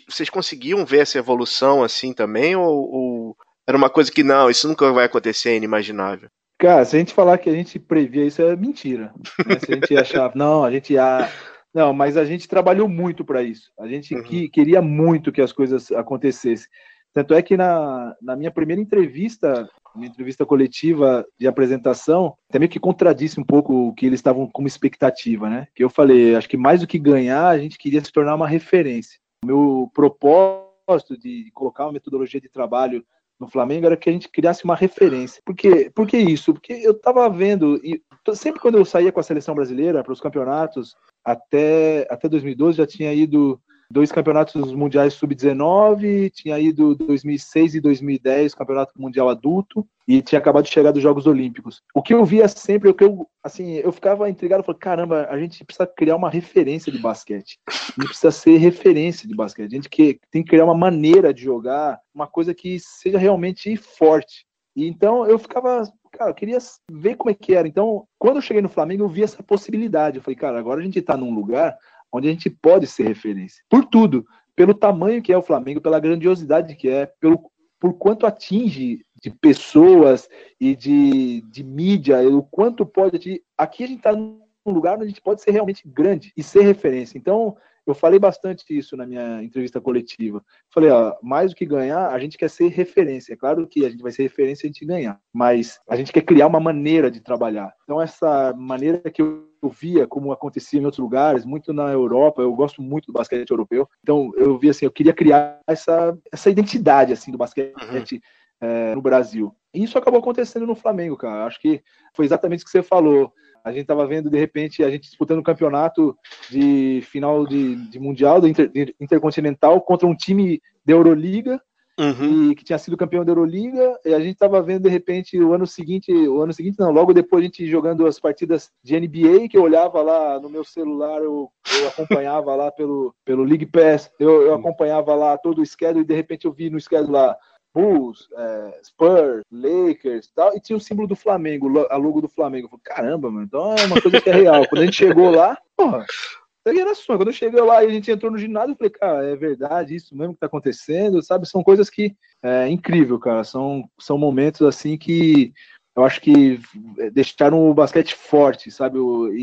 vocês conseguiam ver essa evolução assim também, ou, ou era uma coisa que não, isso nunca vai acontecer, é inimaginável. Cara, se a gente falar que a gente previa isso é mentira. Né? Se a gente achar, *laughs* não, a gente ia. Não, mas a gente trabalhou muito para isso. A gente uhum. que, queria muito que as coisas acontecessem. Tanto é que na, na minha primeira entrevista, minha entrevista coletiva de apresentação, até meio que contradisse um pouco o que eles estavam como expectativa, né? Que eu falei, acho que mais do que ganhar, a gente queria se tornar uma referência. O meu propósito de colocar uma metodologia de trabalho no Flamengo era que a gente criasse uma referência. Por, quê? Por que isso? Porque eu estava vendo, e sempre quando eu saía com a seleção brasileira para os campeonatos, até, até 2012 já tinha ido dois campeonatos mundiais sub-19, tinha ido 2006 e 2010 campeonato mundial adulto e tinha acabado de chegar dos Jogos Olímpicos. O que eu via sempre, o que eu assim, eu ficava intrigado, falei, caramba, a gente precisa criar uma referência de basquete. A gente precisa ser referência de basquete. A gente que, tem que criar uma maneira de jogar, uma coisa que seja realmente forte. E então eu ficava, cara, eu queria ver como é que era. Então, quando eu cheguei no Flamengo, eu vi essa possibilidade. Eu falei, cara, agora a gente está num lugar onde a gente pode ser referência. Por tudo, pelo tamanho que é o Flamengo, pela grandiosidade que é, pelo por quanto atinge de pessoas e de, de mídia, o quanto pode atingir. Aqui a gente está num lugar onde a gente pode ser realmente grande e ser referência. Então, eu falei bastante isso na minha entrevista coletiva. Falei, ó, mais do que ganhar, a gente quer ser referência. É claro que a gente vai ser referência se a gente ganhar, mas a gente quer criar uma maneira de trabalhar. Então, essa maneira que eu via como acontecia em outros lugares, muito na Europa, eu gosto muito do basquete europeu. Então, eu via assim, eu queria criar essa, essa identidade assim do basquete uhum. é, no Brasil. E isso acabou acontecendo no Flamengo, cara. Acho que foi exatamente o que você falou. A gente estava vendo, de repente, a gente disputando o um campeonato de final de, de Mundial, do Inter, de Intercontinental, contra um time da Euroliga, Uhum. E que tinha sido campeão da Euroliga, e a gente estava vendo de repente o ano seguinte, o ano seguinte não, logo depois a gente jogando as partidas de NBA, que eu olhava lá no meu celular, eu, eu acompanhava lá pelo, pelo League Pass, eu, eu acompanhava lá todo o schedule e de repente eu vi no schedule lá Bulls, é, Spurs, Lakers tal, e tinha o símbolo do Flamengo, a logo do Flamengo. Eu falei, caramba, mano, então é uma coisa que é real. Quando a gente chegou lá, porra, era sonho. Quando eu cheguei lá e a gente entrou no ginásio, eu falei, cara, é verdade isso mesmo que tá acontecendo, sabe? São coisas que é incrível, cara. São, são momentos assim que eu acho que deixaram o basquete forte, sabe?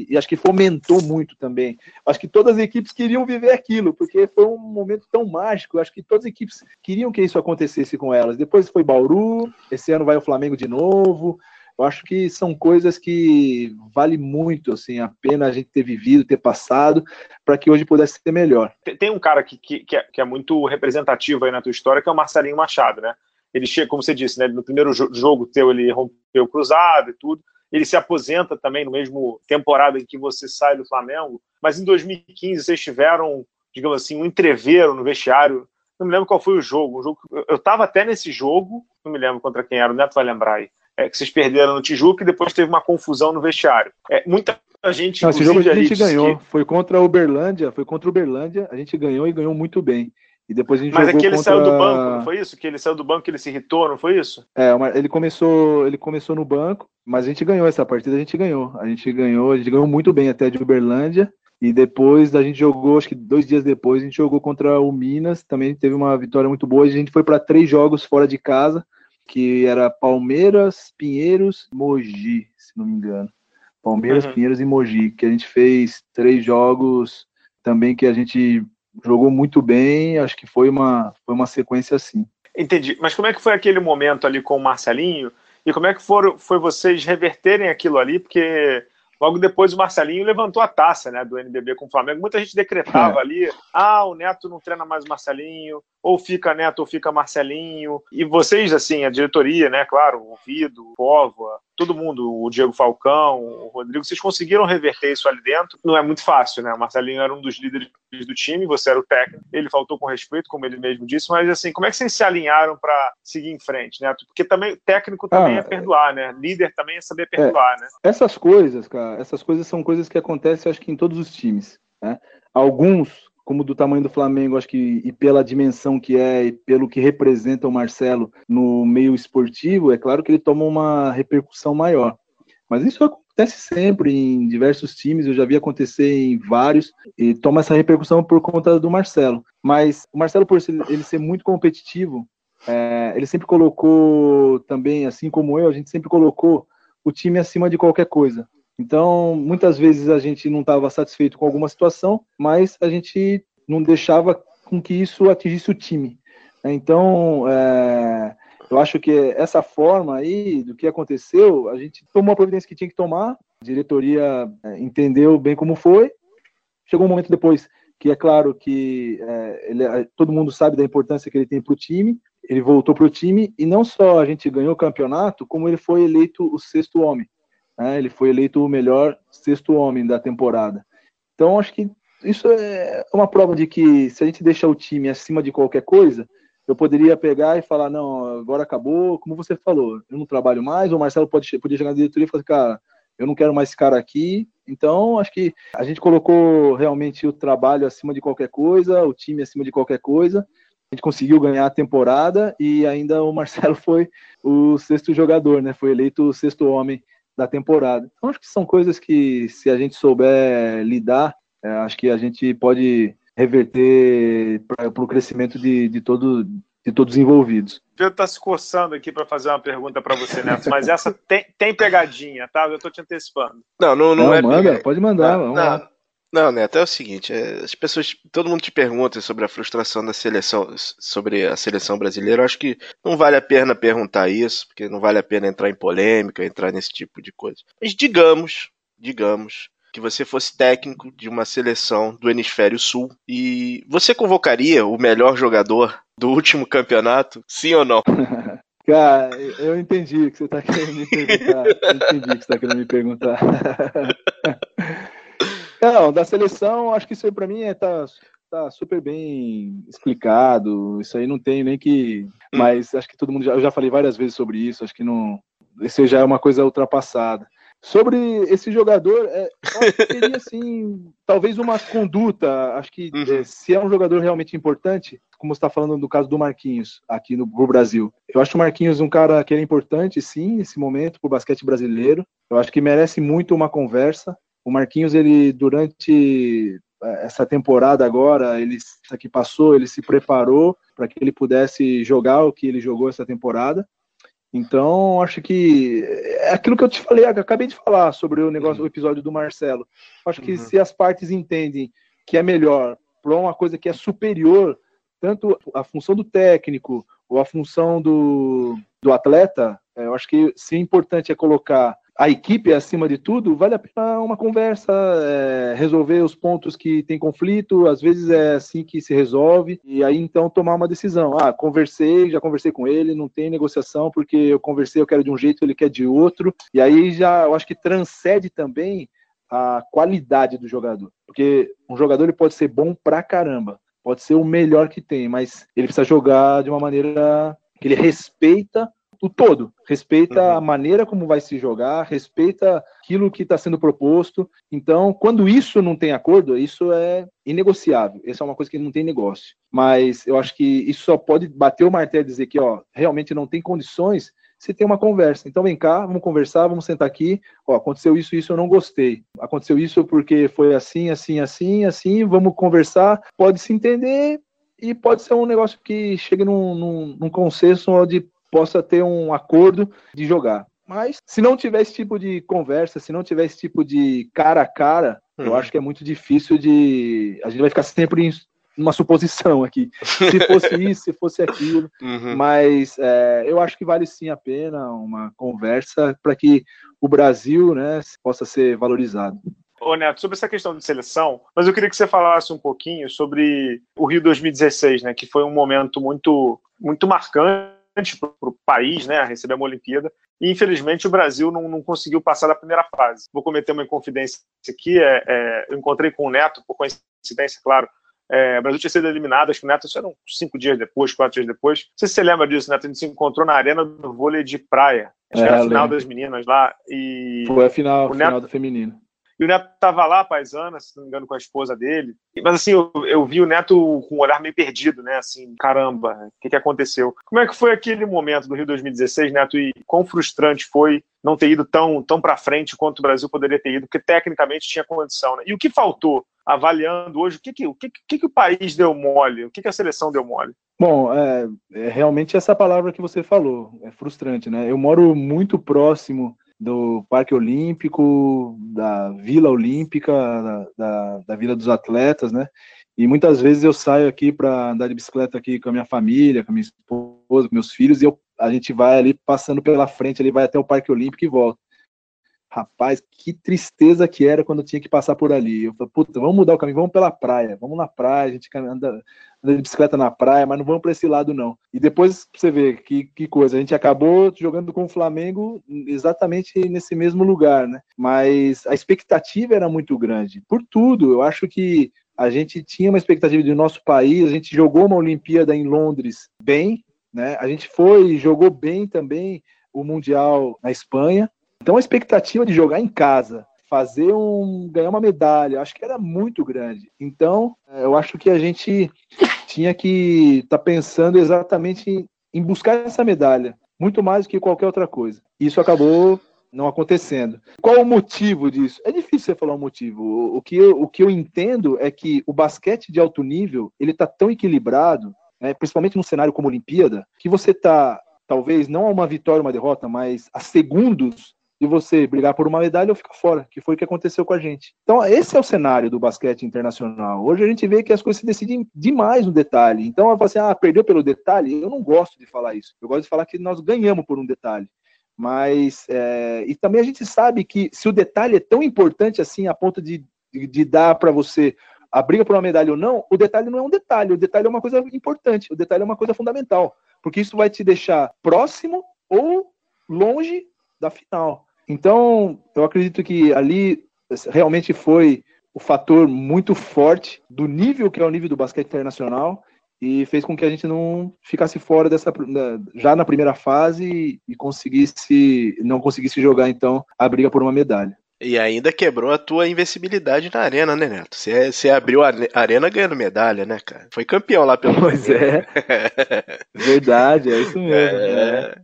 E, acho que fomentou muito também. Acho que todas as equipes queriam viver aquilo, porque foi um momento tão mágico. Acho que todas as equipes queriam que isso acontecesse com elas. Depois foi Bauru, esse ano vai o Flamengo de novo. Eu acho que são coisas que vale muito assim, a pena a gente ter vivido, ter passado, para que hoje pudesse ser melhor. Tem um cara que, que, que, é, que é muito representativo aí na tua história, que é o Marcelinho Machado, né? Ele chega, como você disse, né, no primeiro jogo teu ele rompeu o cruzado e tudo. Ele se aposenta também no mesmo temporada em que você sai do Flamengo. Mas em 2015 vocês tiveram, digamos assim, um entreveiro no vestiário. Não me lembro qual foi o jogo. Um jogo eu estava até nesse jogo, não me lembro contra quem era, o Neto vai lembrar aí. É, que vocês perderam no Tijuca e depois teve uma confusão no vestiário. É, muita gente. Não, esse jogo a gente ganhou. Que... Foi contra a Uberlândia, foi contra o Uberlândia, a gente ganhou e ganhou muito bem. E depois a gente Mas jogou aqui ele contra... saiu do banco, não foi isso? Que ele saiu do banco, ele se irritou, não foi isso? É, ele começou, ele começou no banco, mas a gente ganhou essa partida, a gente ganhou. A gente ganhou, a gente ganhou muito bem até de Uberlândia. E depois a gente jogou, acho que dois dias depois, a gente jogou contra o Minas, também teve uma vitória muito boa. A gente foi para três jogos fora de casa, que era Palmeiras, Pinheiros, Mogi, se não me engano. Palmeiras, uhum. Pinheiros e Mogi, que a gente fez três jogos também que a gente jogou muito bem, acho que foi uma, foi uma sequência assim. Entendi. Mas como é que foi aquele momento ali com o Marcelinho? E como é que foram, foi vocês reverterem aquilo ali? Porque logo depois o Marcelinho levantou a taça né, do NBB com o Flamengo. Muita gente decretava é. ali: ah, o Neto não treina mais o Marcelinho, ou fica Neto ou fica Marcelinho. E vocês, assim, a diretoria, né, claro, o Vido, o Póvoa, todo mundo, o Diego Falcão, o Rodrigo, vocês conseguiram reverter isso ali dentro. Não é muito fácil, né? O Marcelinho era um dos líderes do time, você era o técnico, ele faltou com respeito, como ele mesmo disse, mas assim, como é que vocês se alinharam para seguir em frente, né? Porque também técnico também ah, é perdoar, né? Líder também é saber perdoar, é, né? Essas coisas, cara, essas coisas são coisas que acontecem, acho que em todos os times, né? Alguns como do tamanho do Flamengo, acho que e pela dimensão que é e pelo que representa o Marcelo no meio esportivo, é claro que ele toma uma repercussão maior. Mas isso acontece sempre em diversos times, eu já vi acontecer em vários, e toma essa repercussão por conta do Marcelo. Mas o Marcelo, por ele ser muito competitivo, é, ele sempre colocou também, assim como eu, a gente sempre colocou o time acima de qualquer coisa. Então, muitas vezes a gente não estava satisfeito com alguma situação, mas a gente não deixava com que isso atingisse o time. Então, é, eu acho que essa forma aí do que aconteceu, a gente tomou a providência que tinha que tomar, a diretoria é, entendeu bem como foi. Chegou um momento depois que é claro que é, ele, todo mundo sabe da importância que ele tem para o time. Ele voltou para o time e não só a gente ganhou o campeonato, como ele foi eleito o sexto homem. Né? Ele foi eleito o melhor sexto homem da temporada. Então, acho que isso é uma prova de que se a gente deixar o time acima de qualquer coisa, eu poderia pegar e falar, não, agora acabou, como você falou, eu não trabalho mais, o Marcelo pode, podia chegar na diretoria e falar, cara, eu não quero mais esse cara aqui. Então, acho que a gente colocou realmente o trabalho acima de qualquer coisa, o time acima de qualquer coisa. A gente conseguiu ganhar a temporada e ainda o Marcelo *laughs* foi o sexto jogador, né? Foi eleito o sexto homem da temporada. Então, acho que são coisas que, se a gente souber lidar, é, acho que a gente pode reverter para o crescimento de, de, todo, de todos os envolvidos. Pedro está se coçando aqui para fazer uma pergunta para você, Neto, mas essa tem, tem pegadinha, tá? Eu estou te antecipando. Não, não, não, não é. Manda, pode mandar. Não, não, não, Neto, é o seguinte, é, as pessoas, todo mundo te pergunta sobre a frustração da seleção, sobre a seleção brasileira. Eu acho que não vale a pena perguntar isso, porque não vale a pena entrar em polêmica, entrar nesse tipo de coisa. Mas digamos, digamos que você fosse técnico de uma seleção do hemisfério sul e você convocaria o melhor jogador do último campeonato, sim ou não? *laughs* Cara, eu entendi o que você está querendo me perguntar. Eu entendi o que você está querendo me perguntar. *laughs* Não, da seleção, acho que isso aí para mim é, tá, tá super bem explicado. Isso aí não tem nem que. Hum. Mas acho que todo mundo já. Eu já falei várias vezes sobre isso, acho que não. Isso já é uma coisa ultrapassada. Sobre esse jogador, é, seria *laughs* assim, talvez uma conduta. Acho que uhum. é, se é um jogador realmente importante, como está falando no caso do Marquinhos aqui no, no Brasil, eu acho o Marquinhos um cara que é importante, sim, nesse momento, para o basquete brasileiro. Eu acho que merece muito uma conversa. O Marquinhos, ele durante é, essa temporada agora, ele que passou, ele se preparou para que ele pudesse jogar o que ele jogou essa temporada. Então, acho que é aquilo que eu te falei, acabei de falar sobre o negócio, uhum. o episódio do Marcelo. Acho que uhum. se as partes entendem que é melhor para uma coisa que é superior, tanto a função do técnico ou a função do, do atleta, é, eu acho que se é importante é colocar a equipe acima de tudo, vale a pena uma conversa, é, resolver os pontos que tem conflito, às vezes é assim que se resolve, e aí então tomar uma decisão. Ah, conversei, já conversei com ele, não tem negociação, porque eu conversei, eu quero de um jeito, ele quer de outro, e aí já eu acho que transcende também a qualidade do jogador, porque um jogador ele pode ser bom pra caramba, pode ser o melhor que tem, mas ele precisa jogar de uma maneira que ele respeita o todo, respeita uhum. a maneira como vai se jogar, respeita aquilo que está sendo proposto. Então, quando isso não tem acordo, isso é inegociável. Essa é uma coisa que não tem negócio. Mas eu acho que isso só pode bater o martelo e dizer que, ó, realmente não tem condições se tem uma conversa. Então vem cá, vamos conversar, vamos sentar aqui. Ó, aconteceu isso, isso eu não gostei. Aconteceu isso porque foi assim, assim, assim, assim. Vamos conversar. Pode se entender e pode ser um negócio que chegue num, num, num consenso onde possa ter um acordo de jogar. Mas se não tiver esse tipo de conversa, se não tiver esse tipo de cara a cara, uhum. eu acho que é muito difícil de. A gente vai ficar sempre em uma suposição aqui. Se fosse *laughs* isso, se fosse aquilo. Uhum. Mas é, eu acho que vale sim a pena uma conversa para que o Brasil né, possa ser valorizado. Ô Neto, sobre essa questão de seleção, mas eu queria que você falasse um pouquinho sobre o Rio 2016, né, que foi um momento muito, muito marcante para o país, né, a receber uma Olimpíada. E infelizmente o Brasil não, não, conseguiu passar da primeira fase. Vou cometer uma inconfidência aqui. É, é, eu encontrei com o Neto, por coincidência, claro. É, o Brasil tinha sido eliminado, acho que o Neto, isso eram cinco dias depois, quatro dias depois. Não sei se você lembra disso, Neto. A gente se encontrou na arena do vôlei de praia. Acho que era a é, final das meninas lá. E Foi a final, o Neto, final do feminino. E o Neto estava lá, paisana, se não me engano, com a esposa dele. Mas assim, eu, eu vi o Neto com um olhar meio perdido, né? Assim, caramba, o que, que aconteceu? Como é que foi aquele momento do Rio 2016, Neto? E quão frustrante foi não ter ido tão, tão para frente quanto o Brasil poderia ter ido, porque tecnicamente tinha condição. Né? E o que faltou, avaliando hoje, o que, que, o, que, que, que o país deu mole? O que, que a seleção deu mole? Bom, é, é realmente essa palavra que você falou, é frustrante, né? Eu moro muito próximo do Parque Olímpico, da Vila Olímpica, da, da, Vila dos Atletas, né? E muitas vezes eu saio aqui para andar de bicicleta aqui com a minha família, com a minha esposa, com meus filhos, e eu, a gente vai ali passando pela frente, ele vai até o Parque Olímpico e volta. Rapaz, que tristeza que era quando eu tinha que passar por ali. Eu falei, puta, vamos mudar o caminho, vamos pela praia, vamos na praia, a gente anda, anda de bicicleta na praia, mas não vamos para esse lado, não. E depois você vê que, que coisa, a gente acabou jogando com o Flamengo exatamente nesse mesmo lugar, né? Mas a expectativa era muito grande, por tudo. Eu acho que a gente tinha uma expectativa do nosso país, a gente jogou uma Olimpíada em Londres bem, né? A gente foi, jogou bem também o Mundial na Espanha, então a expectativa de jogar em casa, fazer um ganhar uma medalha, acho que era muito grande. Então, é, eu acho que a gente tinha que estar tá pensando exatamente em buscar essa medalha, muito mais do que qualquer outra coisa. Isso acabou não acontecendo. Qual o motivo disso? É difícil você falar um motivo. O, que eu, o que eu entendo é que o basquete de alto nível ele está tão equilibrado, né, principalmente num cenário como a Olimpíada, que você está talvez não a uma vitória, uma derrota, mas a segundos de você brigar por uma medalha ou ficar fora, que foi o que aconteceu com a gente. Então, esse é o cenário do basquete internacional. Hoje a gente vê que as coisas se decidem demais no detalhe. Então, eu falo assim, ah, perdeu pelo detalhe? Eu não gosto de falar isso. Eu gosto de falar que nós ganhamos por um detalhe. Mas, é... e também a gente sabe que se o detalhe é tão importante assim, a ponto de, de, de dar para você a briga por uma medalha ou não, o detalhe não é um detalhe, o detalhe é uma coisa importante, o detalhe é uma coisa fundamental, porque isso vai te deixar próximo ou longe da final. Então, eu acredito que ali realmente foi o fator muito forte do nível que é o nível do basquete internacional e fez com que a gente não ficasse fora dessa já na primeira fase e conseguisse não conseguisse jogar então a briga por uma medalha. E ainda quebrou a tua invencibilidade na arena, né, Neto? Você, você abriu a arena ganhando medalha, né, cara? Foi campeão lá pelo. Pois é. *laughs* Verdade, é isso mesmo. É. é.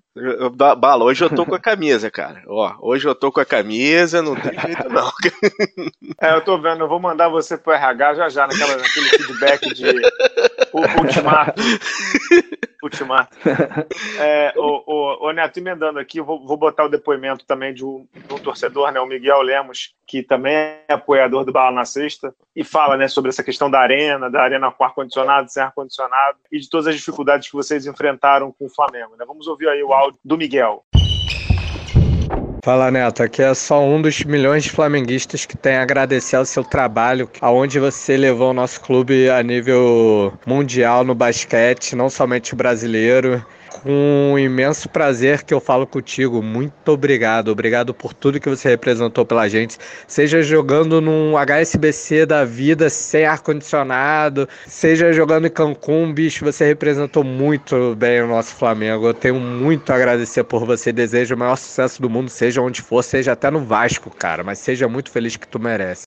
Bala, hoje eu tô com a camisa, cara. Ó, hoje eu tô com a camisa, não tem jeito não. *laughs* É, eu tô vendo, eu vou mandar você pro RH já já, naquela, naquele feedback de ultimato. Ultimato. É, o, o, o, Neto, emendando aqui, vou, vou botar o depoimento também de um, de um, torcedor, né, o Miguel Lemos, que também é apoiador do Bala na Sexta, e fala né, sobre essa questão da arena, da arena com ar-condicionado, sem ar-condicionado, e de todas as dificuldades que vocês enfrentaram com o Flamengo. Né? Vamos ouvir aí o áudio do Miguel. Fala Neto, aqui é só um dos milhões de flamenguistas que tem a agradecer ao seu trabalho, aonde você levou o nosso clube a nível mundial no basquete, não somente brasileiro um imenso prazer que eu falo contigo. Muito obrigado. Obrigado por tudo que você representou pela gente. Seja jogando num HSBC da vida sem ar-condicionado, seja jogando em Cancún, bicho, você representou muito bem o nosso Flamengo. Eu tenho muito a agradecer por você. Desejo o maior sucesso do mundo, seja onde for, seja até no Vasco, cara. Mas seja muito feliz que tu merece.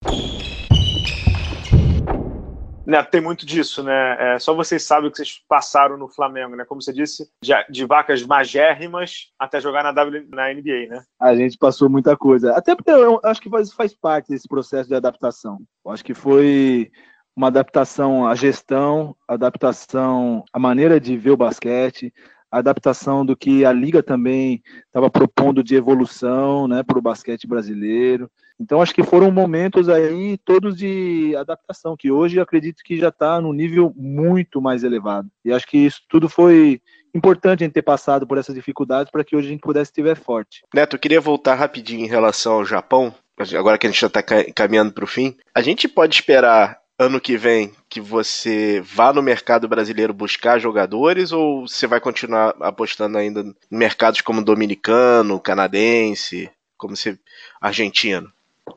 Né, tem muito disso, né? É, só vocês sabem o que vocês passaram no Flamengo, né? Como você disse, de, de vacas magérrimas até jogar na, w, na NBA, né? A gente passou muita coisa. Até porque eu acho que faz, faz parte desse processo de adaptação. Eu acho que foi uma adaptação à gestão, adaptação à maneira de ver o basquete, adaptação do que a liga também estava propondo de evolução, né, para o basquete brasileiro. Então, acho que foram momentos aí todos de adaptação, que hoje acredito que já está num nível muito mais elevado. E acho que isso tudo foi importante a gente ter passado por essas dificuldades para que hoje a gente pudesse estiver forte. Neto, eu queria voltar rapidinho em relação ao Japão, agora que a gente já está caminhando para o fim. A gente pode esperar ano que vem que você vá no mercado brasileiro buscar jogadores ou você vai continuar apostando ainda em mercados como dominicano, canadense, como se argentino?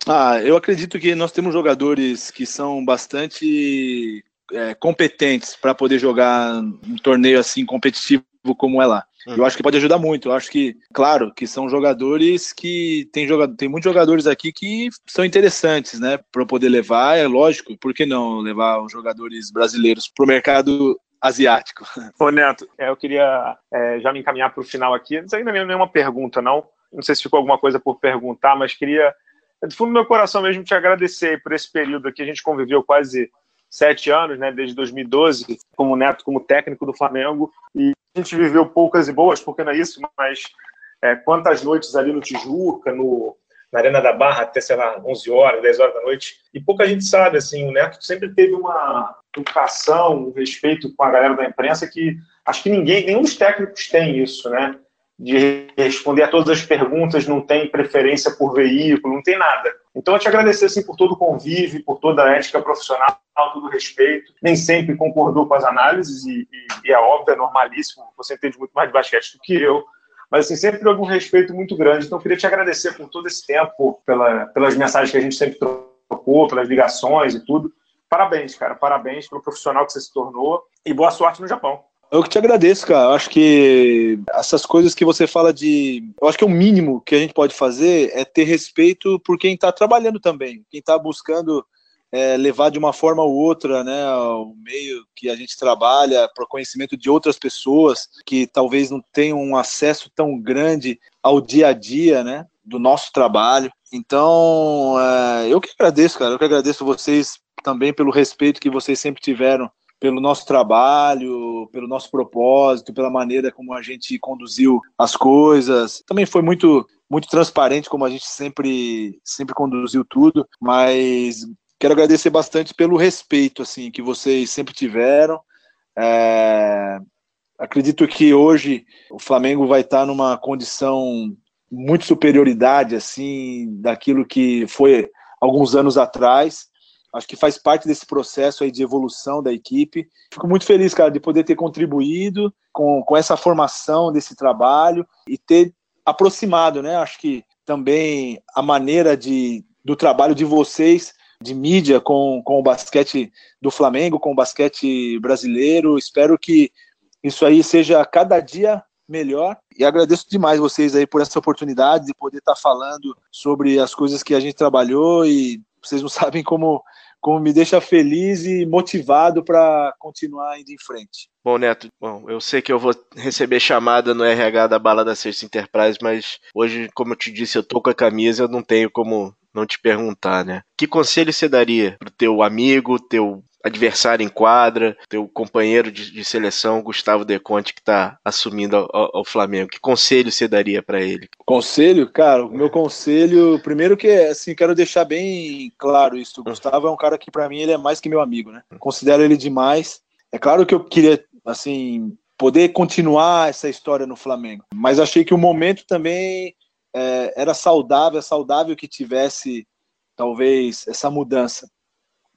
Ah, eu acredito que nós temos jogadores que são bastante é, competentes para poder jogar um torneio assim competitivo como é lá. Uhum. Eu acho que pode ajudar muito. Eu acho que, claro, que são jogadores que tem jogador, tem muitos jogadores aqui que são interessantes, né, para poder levar. É lógico, por que não levar os jogadores brasileiros para o mercado asiático? *laughs* Ô Neto, é, eu queria é, já me encaminhar para o final aqui. Não ainda nem nenhuma pergunta, não. Não sei se ficou alguma coisa por perguntar, mas queria é do fundo do meu coração mesmo te agradecer por esse período aqui. A gente conviveu quase sete anos, né, desde 2012, como neto, como técnico do Flamengo, e a gente viveu poucas e boas, porque não é isso, mas é, quantas noites ali no Tijuca, no, na Arena da Barra, até, sei lá, 11 horas, 10 horas da noite, e pouca gente sabe, assim, o Neto sempre teve uma educação, um respeito com a galera da imprensa que acho que ninguém, nenhum dos técnicos tem isso, né? De responder a todas as perguntas, não tem preferência por veículo, não tem nada. Então, eu te agradecer assim, por todo o convívio, por toda a ética profissional, todo o respeito. Nem sempre concordou com as análises, e, e, e é óbvio, é normalíssimo, você entende muito mais de basquete do que eu, mas assim, sempre houve um respeito muito grande. Então, eu queria te agradecer por todo esse tempo, pela, pelas mensagens que a gente sempre trocou, pelas ligações e tudo. Parabéns, cara, parabéns pelo profissional que você se tornou e boa sorte no Japão. Eu que te agradeço, cara. Eu acho que essas coisas que você fala de. Eu acho que o mínimo que a gente pode fazer é ter respeito por quem está trabalhando também, quem está buscando é, levar de uma forma ou outra né, o meio que a gente trabalha para o conhecimento de outras pessoas que talvez não tenham um acesso tão grande ao dia a dia né, do nosso trabalho. Então, é, eu que agradeço, cara. Eu que agradeço vocês também pelo respeito que vocês sempre tiveram pelo nosso trabalho, pelo nosso propósito, pela maneira como a gente conduziu as coisas. Também foi muito muito transparente como a gente sempre sempre conduziu tudo, mas quero agradecer bastante pelo respeito assim que vocês sempre tiveram. É, acredito que hoje o Flamengo vai estar numa condição muito superioridade assim daquilo que foi alguns anos atrás Acho que faz parte desse processo aí de evolução da equipe. Fico muito feliz, cara, de poder ter contribuído com, com essa formação desse trabalho e ter aproximado, né? Acho que também a maneira de, do trabalho de vocês de mídia com, com o basquete do Flamengo, com o basquete brasileiro. Espero que isso aí seja cada dia melhor. E agradeço demais vocês aí por essa oportunidade de poder estar falando sobre as coisas que a gente trabalhou e vocês não *laughs* sabem como como me deixa feliz e motivado para continuar indo em frente. Bom, Neto, bom, eu sei que eu vou receber chamada no RH da Bala da Sexta Enterprise, mas hoje, como eu te disse, eu tô com a camisa, eu não tenho como não te perguntar, né? Que conselho você daria pro teu amigo, teu adversário em quadra, teu companheiro de, de seleção, Gustavo Deconte, que está assumindo ao, Flamengo. Que conselho você daria para ele? Conselho, cara, o meu conselho, primeiro que assim, quero deixar bem claro isso. O Gustavo é um cara que para mim ele é mais que meu amigo, né? Considero ele demais. É claro que eu queria assim poder continuar essa história no Flamengo, mas achei que o momento também é, era saudável, é saudável que tivesse talvez essa mudança.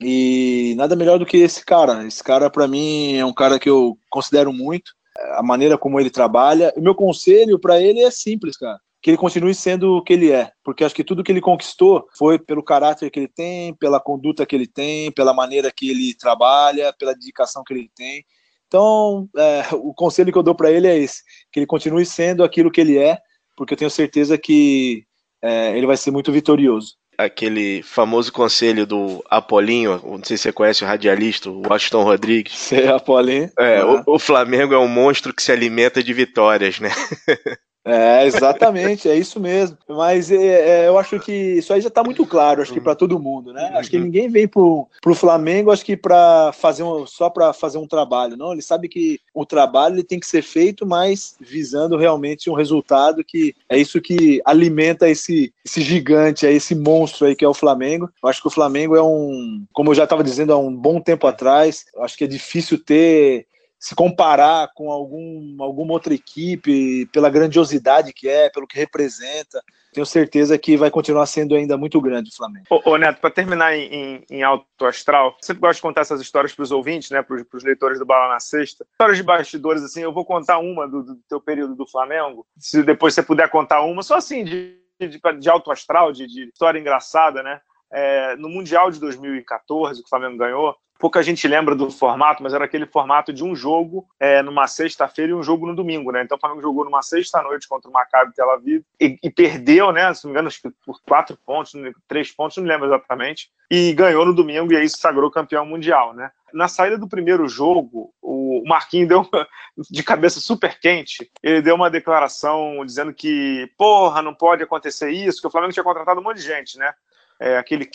E nada melhor do que esse cara. Esse cara, para mim, é um cara que eu considero muito. A maneira como ele trabalha. O meu conselho para ele é simples, cara. Que ele continue sendo o que ele é. Porque acho que tudo que ele conquistou foi pelo caráter que ele tem, pela conduta que ele tem, pela maneira que ele trabalha, pela dedicação que ele tem. Então, é, o conselho que eu dou para ele é esse: que ele continue sendo aquilo que ele é, porque eu tenho certeza que é, ele vai ser muito vitorioso aquele famoso conselho do Apolinho, não sei se você conhece o radialista, o Washington Rodrigues. É Apolinho? É, uhum. o, o, Flamengo é um monstro que se alimenta de vitórias, né? *laughs* É, exatamente, é isso mesmo. Mas é, é, eu acho que isso aí já está muito claro, acho que para todo mundo, né? Acho que ninguém vem pro, pro Flamengo, acho que para fazer um, só para fazer um trabalho, não. Ele sabe que o trabalho ele tem que ser feito, mas visando realmente um resultado que é isso que alimenta esse, esse gigante, aí, esse monstro aí que é o Flamengo. Eu acho que o Flamengo é um, como eu já estava dizendo há um bom tempo atrás, acho que é difícil ter se comparar com algum, alguma outra equipe, pela grandiosidade que é, pelo que representa, tenho certeza que vai continuar sendo ainda muito grande o Flamengo. Ô, ô Neto, para terminar em, em, em, alto astral, sempre gosto de contar essas histórias para os ouvintes, né, para os leitores do Bala na Sexta. Histórias de bastidores, assim, eu vou contar uma do, do teu período do Flamengo, se depois você puder contar uma, só assim, de, de, de alto astral, de, de história engraçada, né? É, no Mundial de 2014, que o Flamengo ganhou, pouca gente lembra do formato, mas era aquele formato de um jogo é, numa sexta-feira e um jogo no domingo, né? Então o Flamengo jogou numa sexta-noite contra o Maccabi Tel Aviv e, e, perdeu, né? Se não me engano, acho que por quatro pontos, três pontos, não lembro exatamente, e ganhou no domingo e aí se sagrou campeão mundial, né? Na saída do primeiro jogo, o Marquinhos deu *laughs* de cabeça super quente. Ele deu uma declaração dizendo que, porra, não pode acontecer isso, que o Flamengo tinha contratado um monte de gente, né? É, aquele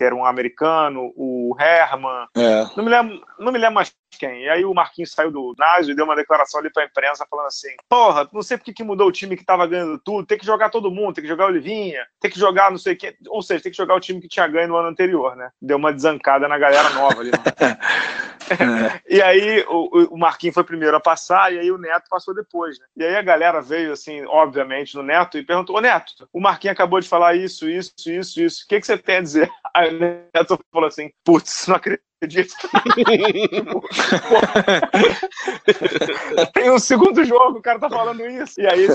era um americano, o Herman, é. não, me lembro, não me lembro mais quem. E aí o Marquinhos saiu do ginásio e deu uma declaração ali pra imprensa falando assim: porra, não sei porque que mudou o time que tava ganhando tudo, tem que jogar todo mundo, tem que jogar o Olivinha, tem que jogar não sei quem, ou seja, tem que jogar o time que tinha ganho no ano anterior, né? Deu uma desancada na galera nova ali. *laughs* *laughs* E aí o, o Marquinhos foi primeiro a passar e aí o Neto passou depois, né? E aí a galera veio assim, obviamente, no Neto e perguntou: Ô Neto, o Marquinhos acabou de falar isso, isso, isso, isso, o que, que você tem a dizer? *laughs* Aí o Neto falou assim: putz, não acredito. *laughs* Tem um segundo jogo, o cara tá falando isso. E aí,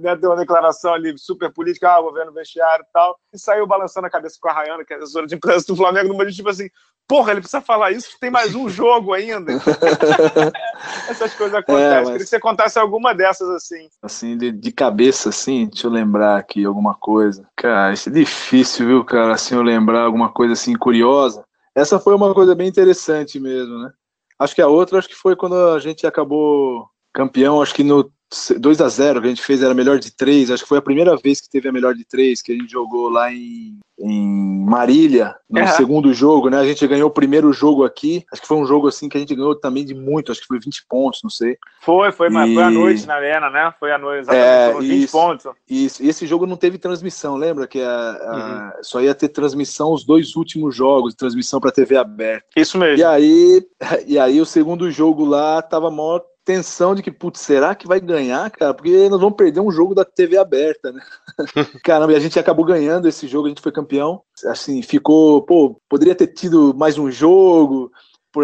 né, deu uma declaração ali super política, ah, vou ver no vestiário e tal. E saiu balançando a cabeça com a Rayana, que é assessora de imprensa do Flamengo, numa tipo assim, porra, ele precisa falar isso, tem mais um jogo ainda. *laughs* Essas coisas acontecem. É, mas... Queria que você contasse alguma dessas assim. Assim, de, de cabeça, assim, deixa eu lembrar aqui alguma coisa. Cara, isso é difícil, viu, cara, assim, eu lembrar alguma coisa assim curiosa. Essa foi uma coisa bem interessante mesmo, né? Acho que a outra, acho que foi quando a gente acabou campeão, acho que no 2 a 0 que a gente fez era melhor de três. Acho que foi a primeira vez que teve a melhor de três, que a gente jogou lá em, em Marília, no é. segundo jogo, né? A gente ganhou o primeiro jogo aqui. Acho que foi um jogo assim que a gente ganhou também de muito, acho que foi 20 pontos, não sei. Foi, foi, e... mas foi à noite na arena, né? Foi à noite, exatamente, é, foram 20 isso, pontos. Isso, e esse jogo não teve transmissão, lembra? Que a, a, uhum. só ia ter transmissão os dois últimos jogos, transmissão para TV aberta. Isso mesmo. E aí, *laughs* e aí o segundo jogo lá tava maior tensão de que, putz, será que vai ganhar, cara? Porque nós vamos perder um jogo da TV aberta, né? *laughs* Caramba, e a gente acabou ganhando esse jogo, a gente foi campeão. Assim, ficou, pô, poderia ter tido mais um jogo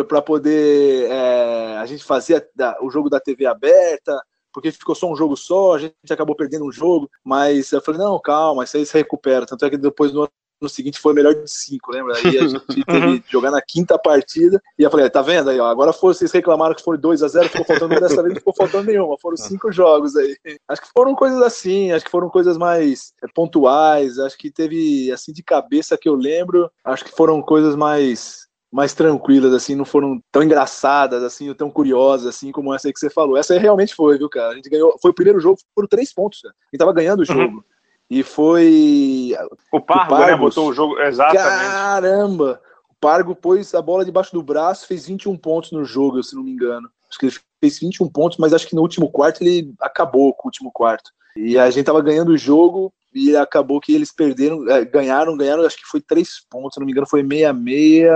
para poder é, a gente fazer o jogo da TV aberta, porque ficou só um jogo só, a gente acabou perdendo um jogo, mas eu falei, não, calma, isso aí se recupera. Tanto é que depois no no seguinte foi melhor de cinco, lembra? Aí a *laughs* gente teve que jogar na quinta partida e eu falei, tá vendo aí, ó, agora foram, vocês reclamaram que foram 2 a 0 ficou faltando, dessa vez não ficou faltando nenhuma, foram cinco jogos aí. Acho que foram coisas assim, acho que foram coisas mais é, pontuais, acho que teve, assim, de cabeça que eu lembro, acho que foram coisas mais mais tranquilas, assim, não foram tão engraçadas, assim, tão curiosas, assim, como essa aí que você falou. Essa aí realmente foi, viu, cara? A gente ganhou, foi o primeiro jogo, foram três pontos, cara. A gente tava ganhando o uhum. jogo. Uhum. E foi. O Pargo, o né? Botou o jogo. Exatamente. Caramba! O Pargo pôs a bola debaixo do braço, fez 21 pontos no jogo, se não me engano. Acho que ele fez 21 pontos, mas acho que no último quarto ele acabou com o último quarto. E a gente tava ganhando o jogo e acabou que eles perderam, é, ganharam, ganharam, acho que foi três pontos, se não me engano, foi 66,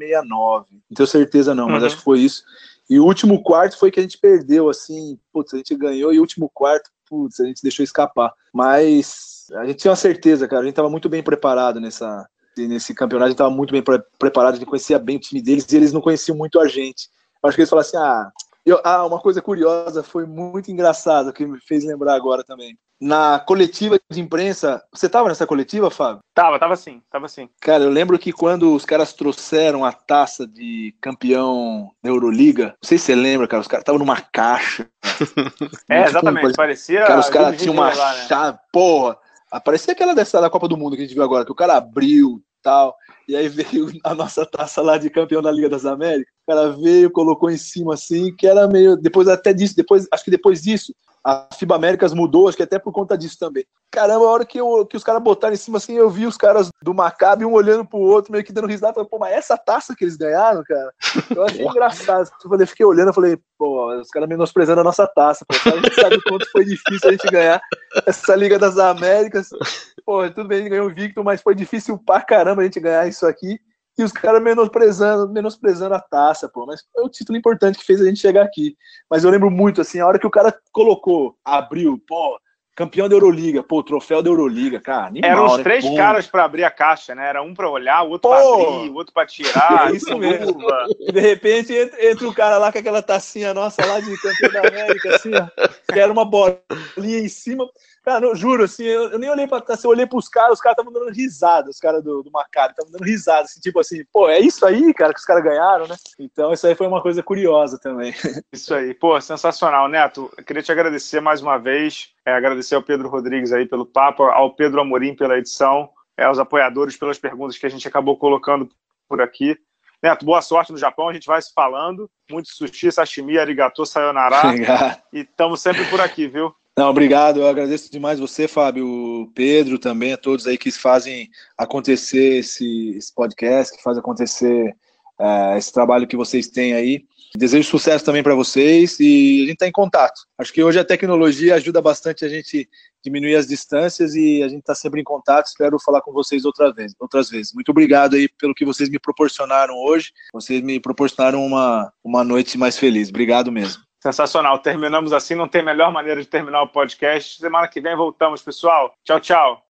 69. Não tenho certeza não, mas uhum. acho que foi isso. E o último quarto foi que a gente perdeu, assim, putz, a gente ganhou e o último quarto, putz, a gente deixou escapar. Mas a gente tinha uma certeza, cara, a gente tava muito bem preparado nessa, nesse campeonato, a gente tava muito bem pre preparado, a gente conhecia bem o time deles e eles não conheciam muito a gente. Acho que eles falaram assim, ah, eu, ah, uma coisa curiosa, foi muito engraçado, que me fez lembrar agora também. Na coletiva de imprensa, você tava nessa coletiva, Fábio? Tava, tava sim, tava sim. Cara, eu lembro que quando os caras trouxeram a taça de campeão da Euroliga, não sei se você lembra, cara, os caras estavam numa caixa. *laughs* é, tipo, exatamente, parecia. Cara, os caras tinham uma lá, né? chave, porra. Parecia aquela dessa da Copa do Mundo que a gente viu agora, que o cara abriu tal. E aí veio *laughs* a nossa taça lá de campeão da Liga das Américas. O cara veio, colocou em cima assim, que era meio. Depois até disso, depois, acho que depois disso, a FIBA Américas mudou, acho que até por conta disso também. Caramba, a hora que, eu, que os caras botaram em cima assim, eu vi os caras do Maccabi um olhando pro outro, meio que dando risada. Falei, pô, mas essa taça que eles ganharam, cara? Eu achei *laughs* engraçado. Eu falei, fiquei olhando, eu falei, pô, os caras menosprezando a nossa taça. Pô. A gente sabe o quanto foi difícil a gente ganhar essa Liga das Américas. Pô, tudo bem, a gente ganhou o Victor, mas foi difícil pra caramba a gente ganhar isso aqui e os caras menosprezando, menosprezando a taça, pô. Mas foi o título importante que fez a gente chegar aqui. Mas eu lembro muito, assim, a hora que o cara colocou, abriu, pô, campeão da Euroliga, pô, troféu da Euroliga, cara. Animal, Eram os né? três caras para abrir a caixa, né? Era um para olhar, o outro para abrir, o outro para tirar. *laughs* É isso mesmo. De repente entra, entra, o cara lá com aquela tacinha nossa lá de campeão da América, assim, ó, que era uma bolinha em cima. Cara, eu juro, assim, eu, eu nem olhei pra assim, eu olhei pros caras, os caras estavam dando risada, os caras do, do Maccabi estavam dando risada, assim, tipo assim, pô, é isso aí, cara, que os caras ganharam, né? Então, isso aí foi uma coisa curiosa também. *laughs* Isso aí, pô, sensacional, Neto. Eu queria te agradecer mais uma vez, é, agradecer ao Pedro Rodrigues aí pelo papo, ao Pedro Amorim pela edição, é, aos apoiadores pelas perguntas que a gente acabou colocando por aqui. Neto, boa sorte no Japão, a gente vai se falando. Muito sushi, sashimi, arigato, sayonara. *laughs* Obrigado. E estamos sempre por aqui, viu? Não, obrigado. Eu agradeço demais você, Fábio, Pedro também, a todos aí que fazem acontecer esse, esse podcast, que fazem acontecer uh, esse trabalho que vocês têm aí. Desejo sucesso também para vocês e a gente está em contato. Acho que hoje a tecnologia ajuda bastante a gente diminuir as distâncias e a gente está sempre em contato. Espero falar com vocês outra vez, outras vezes. Muito obrigado aí pelo que vocês me proporcionaram hoje. Vocês me proporcionaram uma, uma noite mais feliz. Obrigado mesmo. Sensacional. Terminamos assim, não tem melhor maneira de terminar o podcast. Semana que vem voltamos, pessoal. Tchau, tchau.